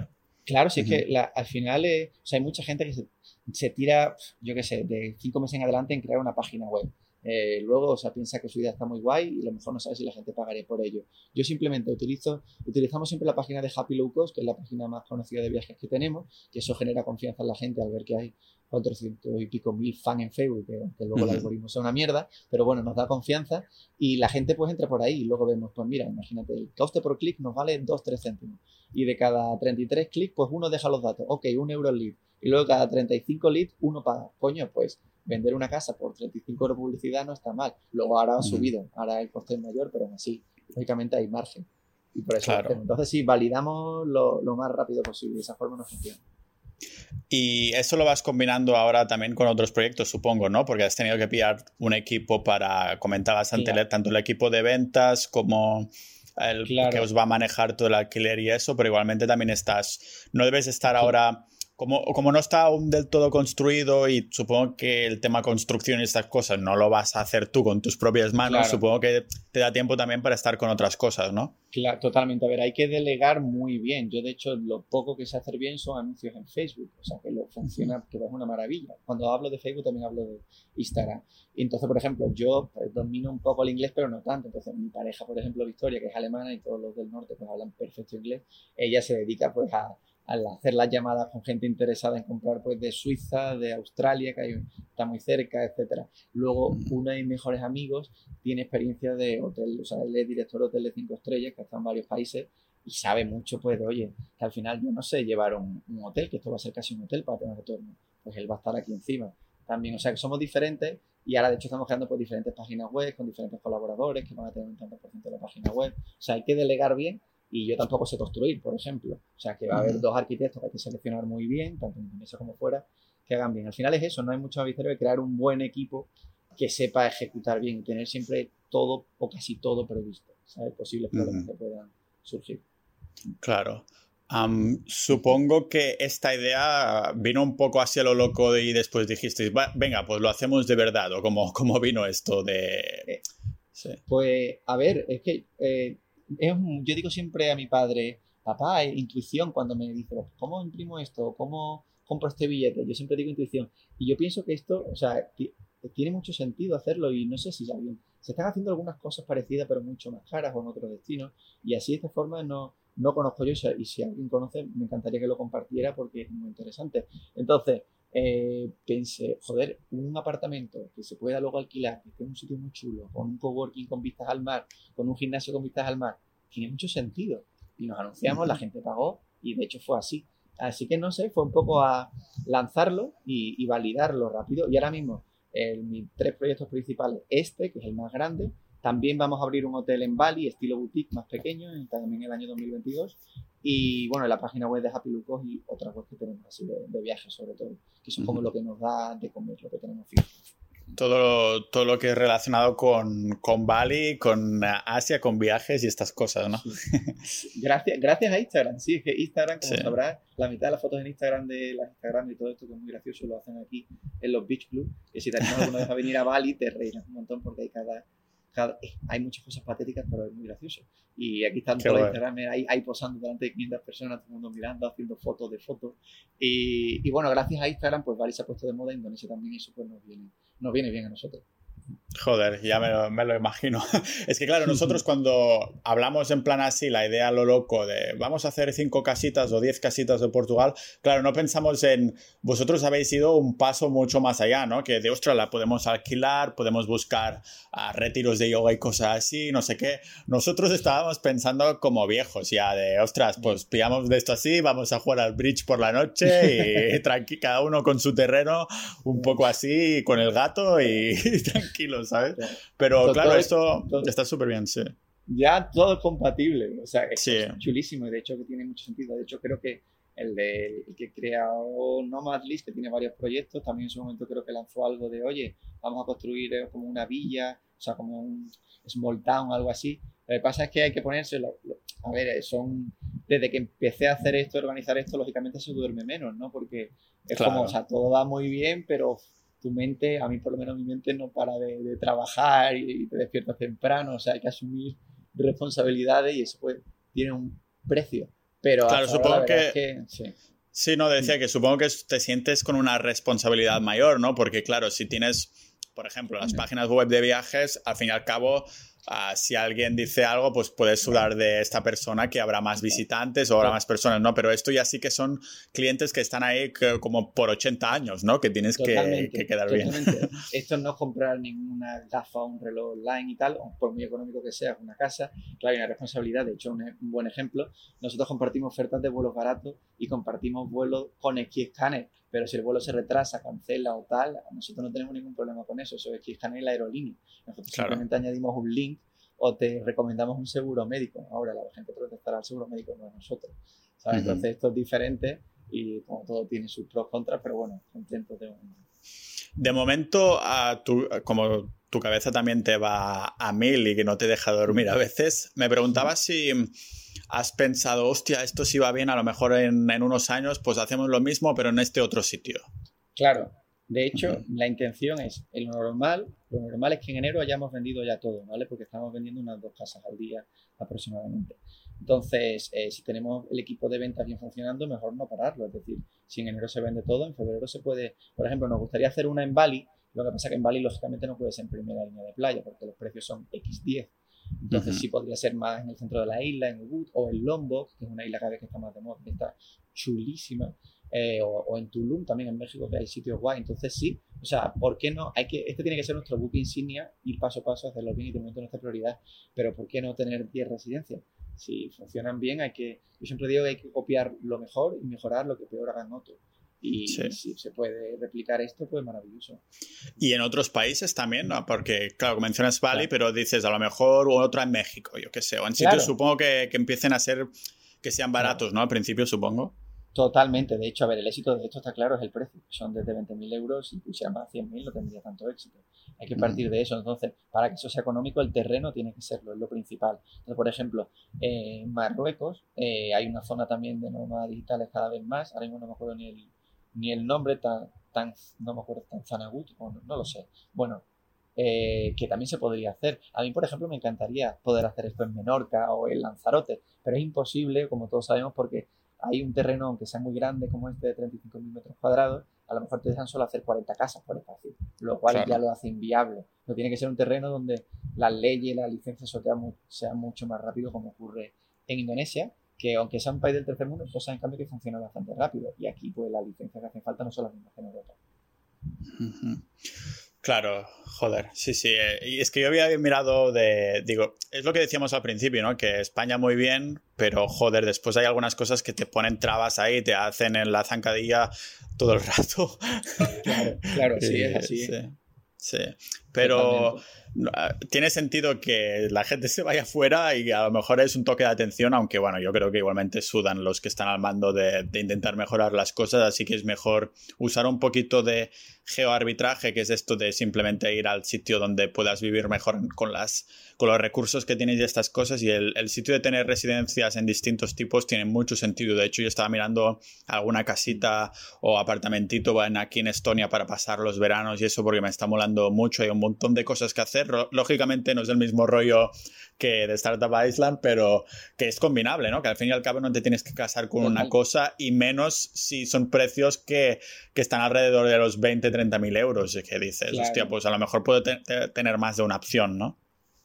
Claro, sí, es que al final o sea, hay mucha gente que se, se tira, yo qué sé, de cinco meses en adelante en crear una página web. Eh, luego, o sea, piensa que su idea está muy guay y a lo mejor no sabe si la gente pagaría por ello. Yo simplemente utilizo, utilizamos siempre la página de Happy Low Cost, que es la página más conocida de viajes que tenemos, que eso genera confianza en la gente al ver que hay 400 y pico mil fans en Facebook, que, luego el algoritmo sea una mierda, pero bueno, nos da confianza y la gente pues entra por ahí y luego vemos, pues mira, imagínate, el coste por clic nos vale 2-3 céntimos y de cada 33 clics, pues uno deja los datos, ok, un euro el lead y luego cada 35 leads uno paga. Coño, pues vender una casa por 35 euros de publicidad no está mal. Luego ahora ha subido, ahora el coste es mayor, pero aún así, lógicamente hay margen. Y por eso, entonces sí, validamos lo, más rápido posible, de esa forma no funciona. Y eso lo vas combinando ahora también con otros proyectos, supongo, ¿no? Porque has tenido que pillar un equipo para, comentabas antes, tanto el equipo de ventas como el que os va a manejar todo el alquiler y eso, pero igualmente también estás, no debes estar ahora como, como, no está aún del todo construido y supongo que el tema construcción y estas cosas no lo vas a hacer tú con tus propias manos, supongo que te da tiempo también para estar con otras cosas, ¿no? Claro, totalmente. A ver, hay que delegar muy bien. Yo, de hecho, lo poco que sé hacer bien son anuncios en Facebook. O sea, que lo funciona, que es una maravilla. Cuando hablo de Facebook también hablo de Instagram. Y entonces, por ejemplo, yo pues, domino un poco el inglés, pero no tanto. Entonces, mi pareja, por ejemplo, Victoria, que es alemana y todos los del norte pues hablan perfecto inglés, ella se dedica pues a al hacer las llamadas con gente interesada en comprar pues de Suiza, de Australia, que hay, está muy cerca, etcétera. Luego, mm. uno de mis mejores amigos tiene experiencia de hotel, o sea, él es director de hotel de cinco estrellas, que está en varios países, y sabe mucho, pues, de, oye, que al final yo no sé llevar un, hotel, que esto va a ser casi un hotel para tener retorno. Pues él va a estar aquí encima. También, o sea, que somos diferentes y ahora de hecho estamos creando pues diferentes páginas web con diferentes colaboradores que van a tener un tanto por ciento de la página web. O sea, hay que delegar bien y yo tampoco sé construir, por ejemplo. O sea, que va a haber dos arquitectos que hay que seleccionar muy bien, tanto en mesa como fuera, que hagan bien. Al final es eso, no hay mucho misterio de crear un buen equipo que sepa ejecutar bien y tener siempre todo o casi todo previsto, ¿sabes? Posibles problemas que puedan surgir. Claro. supongo que esta idea vino un poco hacia lo loco y después dijisteis, venga, pues lo hacemos de verdad, o cómo, [LAUGHS] cómo vino esto de... Eh, pues, a ver, es que eh, yo digo siempre a mi padre, papá, intuición, cuando me dice, ¿cómo imprimo esto? ¿Cómo compro este billete? Yo siempre digo intuición. Y yo pienso que esto, o sea, tiene mucho sentido hacerlo y no sé si alguien... Se están haciendo algunas cosas parecidas, pero mucho más caras o en otros destinos. Y así de esta forma no, no conozco yo y si alguien conoce, me encantaría que lo compartiera porque es muy interesante. Entonces, eh, pensé, joder, un apartamento que se pueda luego alquilar, que esté en un sitio muy chulo, con un coworking con vistas al mar, con un gimnasio con vistas al mar, tiene mucho sentido. Y nos anunciamos, la gente pagó y de hecho fue así. Así que no sé, fue un poco a lanzarlo y, validarlo rápido. Y ahora mismo, en mis tres proyectos principales, este, que es el más grande, también vamos a abrir un hotel en Bali, estilo boutique, más pequeño, también en el año 2022. Y bueno, la página web de Happy Lucos y otras webs que tenemos así de, de viajes sobre todo, que son como lo que nos da de comer, lo que tenemos fijo. Todo, todo lo que es relacionado con, con, Bali, con Asia, con viajes y estas cosas, ¿no? [LAUGHS] Gracias, gracias a Instagram, sí, es que Instagram, como sabrás, la mitad de las fotos en Instagram de las Instagram y todo esto que es muy gracioso lo hacen aquí en los Beach Club, que si te animas alguna vez a venir a Bali te reirás un montón porque hay cada hay muchas cosas patéticas, pero es muy gracioso. Y aquí están todos Instagram, hay, hay, posando delante de 500 personas, todo el mundo mirando, haciendo fotos de fotos. Y, y bueno, gracias a Instagram, pues Bali se ha puesto de moda, Indonesia también, y eso pues nos viene, nos viene bien a nosotros. Joder, ya me lo, imagino. [LAUGHS] es que claro, nosotros cuando hablamos en plan así, la idea lo loco de vamos a hacer cinco casitas o diez casitas de Portugal, claro, no pensamos en vosotros habéis ido un paso mucho más allá, ¿no? Que de ostras la podemos alquilar, podemos buscar a retiros de yoga y cosas así, no sé qué. Nosotros estábamos pensando como viejos ya de ostras, pues pillamos de esto así, vamos a jugar al bridge por la noche [LAUGHS] y tranqui, cada uno con su terreno, un poco así, con el gato y [LAUGHS] tranquilos ¿sabes? Pero claro, esto está súper bien, sí. Ya todo es compatible, o sea, es chulísimo y de hecho que tiene mucho sentido. De hecho, creo que el, de, el que creó Nomadlist, que tiene varios proyectos, también en su momento creo que lanzó algo de, oye, vamos a construir eh, como una villa, o sea, como un small town, algo así. Lo que pasa es que hay que ponerse, a ver, eh, son, desde que empecé a hacer esto, organizar esto, lógicamente se duerme menos, ¿no? Porque es como, o sea, todo va muy bien, pero tu mente, a mí por lo menos mi mente no para de, trabajar y, te despiertas temprano, o sea, hay que asumir responsabilidades y eso pues tiene un precio. Pero claro, supongo que... sí. no, decía que supongo que te sientes con una responsabilidad mayor, ¿no? Porque claro, si tienes, por ejemplo, las páginas web de viajes, al fin y al cabo Ah, si alguien dice algo, pues puedes sudar de esta persona que habrá más visitantes o habrá más personas, ¿no? Pero esto ya sí que son clientes que están ahí como por 80 años, ¿no? Que tienes que, quedar bien. [LAUGHS] Esto no es comprar ninguna gafa o un reloj online y tal, por muy económico que sea, una casa, claro, hay una responsabilidad. De hecho, un, un buen ejemplo, nosotros compartimos ofertas de vuelos baratos y compartimos vuelos con Skiscanner pero si el vuelo se retrasa, cancela o tal, nosotros no tenemos ningún problema con eso, eso es que la aerolínea. Nosotros simplemente añadimos un link o te recomendamos un seguro médico. Ahora la gente protestará al seguro médico, no a nosotros. Entonces esto es diferente y como todo tiene sus pros contras, pero bueno, contentos de un... De momento, a tu, como tu cabeza también te va a mil y que no te deja dormir a veces, me preguntaba si has pensado, hostia, esto sí va bien, a lo mejor en, unos años pues hacemos lo mismo, pero en este otro sitio. Claro, de hecho, la intención es, el normal, lo normal es que en enero hayamos vendido ya todo, ¿vale? Porque estamos vendiendo unas dos casas al día aproximadamente. Entonces, eh, si tenemos el equipo de ventas bien funcionando, mejor no pararlo. Es decir, si en enero se vende todo, en febrero se puede, por ejemplo, nos gustaría hacer una en Bali, lo que pasa es que en Bali lógicamente no puede ser en primera línea de playa porque los precios son X10. Entonces sí podría ser más en el centro de la isla, en Ubud o en Lombok, que es una isla cada vez que está más de moda, que está chulísima. Eh, o, en Tulum también en México que hay sitios guay. Entonces sí, o sea, ¿por qué no? Hay que, este tiene que ser nuestro book insignia, ir paso a paso, hacerlo bien y de momento nuestra prioridad. Pero ¿por qué no tener 10 residencias? Si funcionan bien, hay que, yo siempre digo que hay que copiar lo mejor y mejorar lo que peor hagan otros. Y si se puede replicar esto, pues maravilloso. Y en otros países también, ¿no? Porque, claro, mencionas Bali, pero dices a lo mejor otra en México, yo qué sé, o en sitios supongo que, que, empiecen a ser, que sean baratos, ¿no? Al principio, supongo. Totalmente, de hecho, a ver, el éxito de esto está claro, es el precio. Son desde 20.000 euros y si más 100.000 no tendría tanto éxito. Hay que partir de eso. Entonces, para que eso sea económico, el terreno tiene que serlo, es lo principal. Entonces, por ejemplo, en Marruecos eh, hay una zona también de nómadas digitales cada vez más. Ahora mismo no me acuerdo ni el, ni el nombre tan, tan no me acuerdo, tan Zanagut, o no, lo sé. Bueno, eh, que también se podría hacer. A mí, por ejemplo, me encantaría poder hacer esto en Menorca o en Lanzarote, pero es imposible, como todos sabemos, porque hay un terreno, aunque sea muy grande como este de 35.000 metros cuadrados, a lo mejor te dejan solo hacer 40 casas por espacio, lo cual ya lo hace inviable. No tiene que ser un terreno donde las leyes y la licencia sean mucho más rápido como ocurre en Indonesia, que aunque sea un país del tercer mundo, cosas en cambio que funciona bastante rápido. Y aquí, pues, las licencias que hacen falta no son las mismas que en Europa. Claro, joder, sí, sí. Eh, y es que yo había mirado de, digo, es lo que decíamos al principio, ¿no? Que España muy bien, pero joder, después hay algunas cosas que te ponen trabas ahí, te hacen en la zancadilla todo el rato. [LAUGHS] Claro, claro sí, [LAUGHS] es así. Sí, sí. Pero ah, tiene sentido que la gente se vaya fuera y a lo mejor es un toque de atención, aunque bueno, yo creo que igualmente sudan los que están al mando de, de intentar mejorar las cosas, así que es mejor usar un poquito de geoarbitraje, que es esto de simplemente ir al sitio donde puedas vivir mejor con, las, con los recursos que tienes y estas cosas. Y el, sitio de tener residencias en distintos tipos tiene mucho sentido. De hecho, yo estaba mirando alguna casita o apartamentito aquí en Estonia para pasar los veranos y eso porque me está molando mucho. Hay un montón de cosas que hacer. Lógicamente no es el mismo rollo que de Startup Island, pero que es combinable, ¿no? Que al fin y al cabo no te tienes que casar con una cosa y menos si son precios que, que están alrededor de los 20, 30 mil euros. Y que dices, hostia, pues a lo mejor puedo tener más de una opción, ¿no?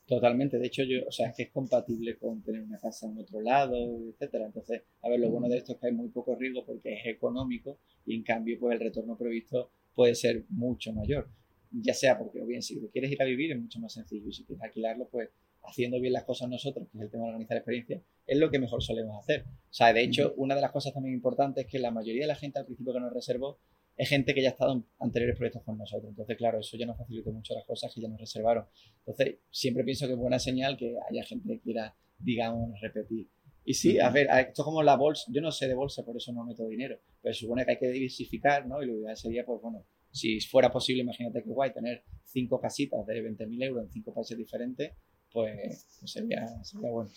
Totalmente, de hecho, yo, o sea, es que es compatible con tener una casa en otro lado, etcétera. Entonces, a ver, lo bueno de esto es que hay muy poco riesgo porque es económico y en cambio, pues el retorno previsto puede ser mucho mayor. Ya sea porque, o bien, si quieres ir a vivir es mucho más sencillo y si quieres alquilarlo, pues haciendo bien las cosas nosotros, que es el tema de organizar experiencias, es lo que mejor solemos hacer. O sea, de hecho, una de las cosas también importantes es que la mayoría de la gente al principio que nos reservó es gente que ya ha estado en anteriores proyectos con nosotros. Entonces, claro, eso ya nos facilitó mucho las cosas que ya nos reservaron. Entonces, siempre pienso que es buena señal que haya gente que quiera, digamos, repetir. Y sí, a ver, esto es como la bolsa, yo no sé de bolsa, por eso no meto dinero, pero supone que hay que diversificar, ¿no? Y lo ideal sería, pues bueno, si fuera posible, imagínate que guay, tener cinco casitas de 20.000 euros en cinco países diferentes, pues, pues, sería, bueno.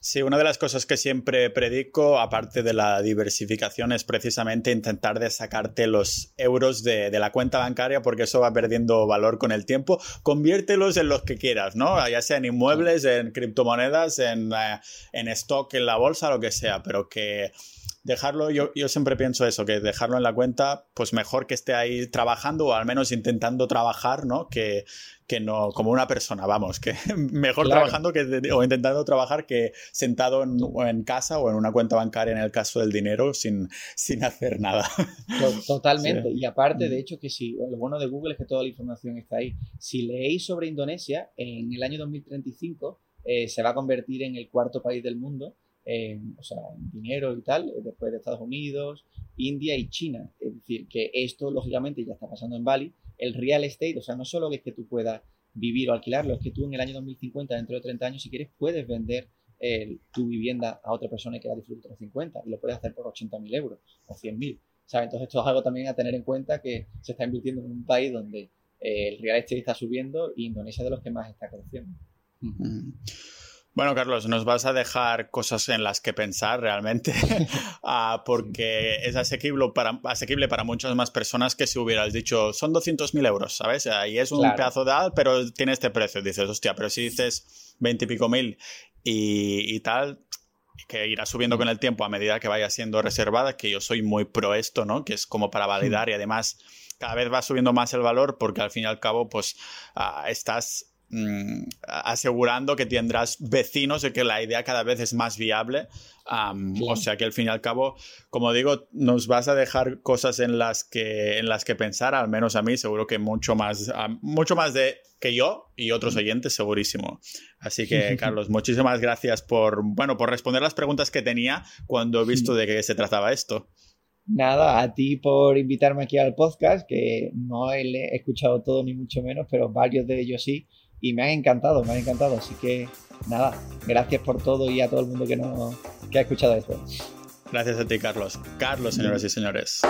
Sí. una de las cosas que siempre predico, aparte de la diversificación, es precisamente intentar de sacarte los euros de, la cuenta bancaria porque eso va perdiendo valor con el tiempo. Conviértelos en los que quieras, ¿no? Ya sea en inmuebles, en criptomonedas, en, eh, en stock, en la bolsa, lo que sea, pero que dejarlo, yo, yo siempre pienso eso, que dejarlo en la cuenta, pues mejor que esté ahí trabajando o al menos intentando trabajar, ¿no? Que, que no, como una persona, vamos, que [LAUGHS] mejor trabajando que, o intentando trabajar que sentado en, en, casa o en una cuenta bancaria en el caso del dinero sin, sin hacer nada. [LAUGHS] Totalmente. Y aparte, de mm. hecho, que si, lo bueno de Google es que toda la información está ahí. Si leéis sobre Indonesia, en el año 2035 eh, se va a convertir en el cuarto país del mundo o sea, en dinero y tal, eh, después de Estados Unidos, India y China. Es decir, que esto lógicamente ya está pasando en Bali. El real estate, o sea, no solo es que tú puedas vivir o alquilarlo, es que tú en el año 2050, dentro de 30 años, si quieres, puedes vender tu vivienda a otra persona que la disfrute los 50 y lo puedes hacer por 80.000 euros o 100.000. ¿sabes? Entonces esto es algo también a tener en cuenta que se está invirtiendo en un país donde eh, el real estate está subiendo y Indonesia es de los que más está creciendo. Bueno, Carlos, nos vas a dejar cosas en las que pensar realmente, [LAUGHS] ah, porque es asequible para, asequible para muchas más personas que si hubieras dicho, son 200.000 euros, ¿sabes? Y es un pedazo de al, pero tiene este precio. Dices, hostia, pero si dices 20 y pico mil y, tal, que irá subiendo con el tiempo a medida que vaya siendo reservada, que yo soy muy pro esto, ¿no? Que es como para validar y además cada vez va subiendo más el valor porque al fin y al cabo, pues ah, estás Mm, asegurando que tendrás vecinos y que la idea cada vez es más viable. O sea que al fin y al cabo, como digo, nos vas a dejar cosas en las que, en las que pensar, al menos a mí, seguro que mucho más, mucho más de que yo y otros oyentes, segurísimo. Así que, [LAUGHS] Carlos, muchísimas gracias por, bueno, por responder las preguntas que tenía cuando he visto de qué se trataba esto. Nada, a ti por invitarme aquí al podcast, que no he escuchado todo ni mucho menos, pero varios de ellos sí y me ha encantado, me ha encantado. Así que nada, gracias por todo y a todo el mundo que, no, que ha escuchado esto. Gracias a ti, Carlos. Carlos, señoras y señores.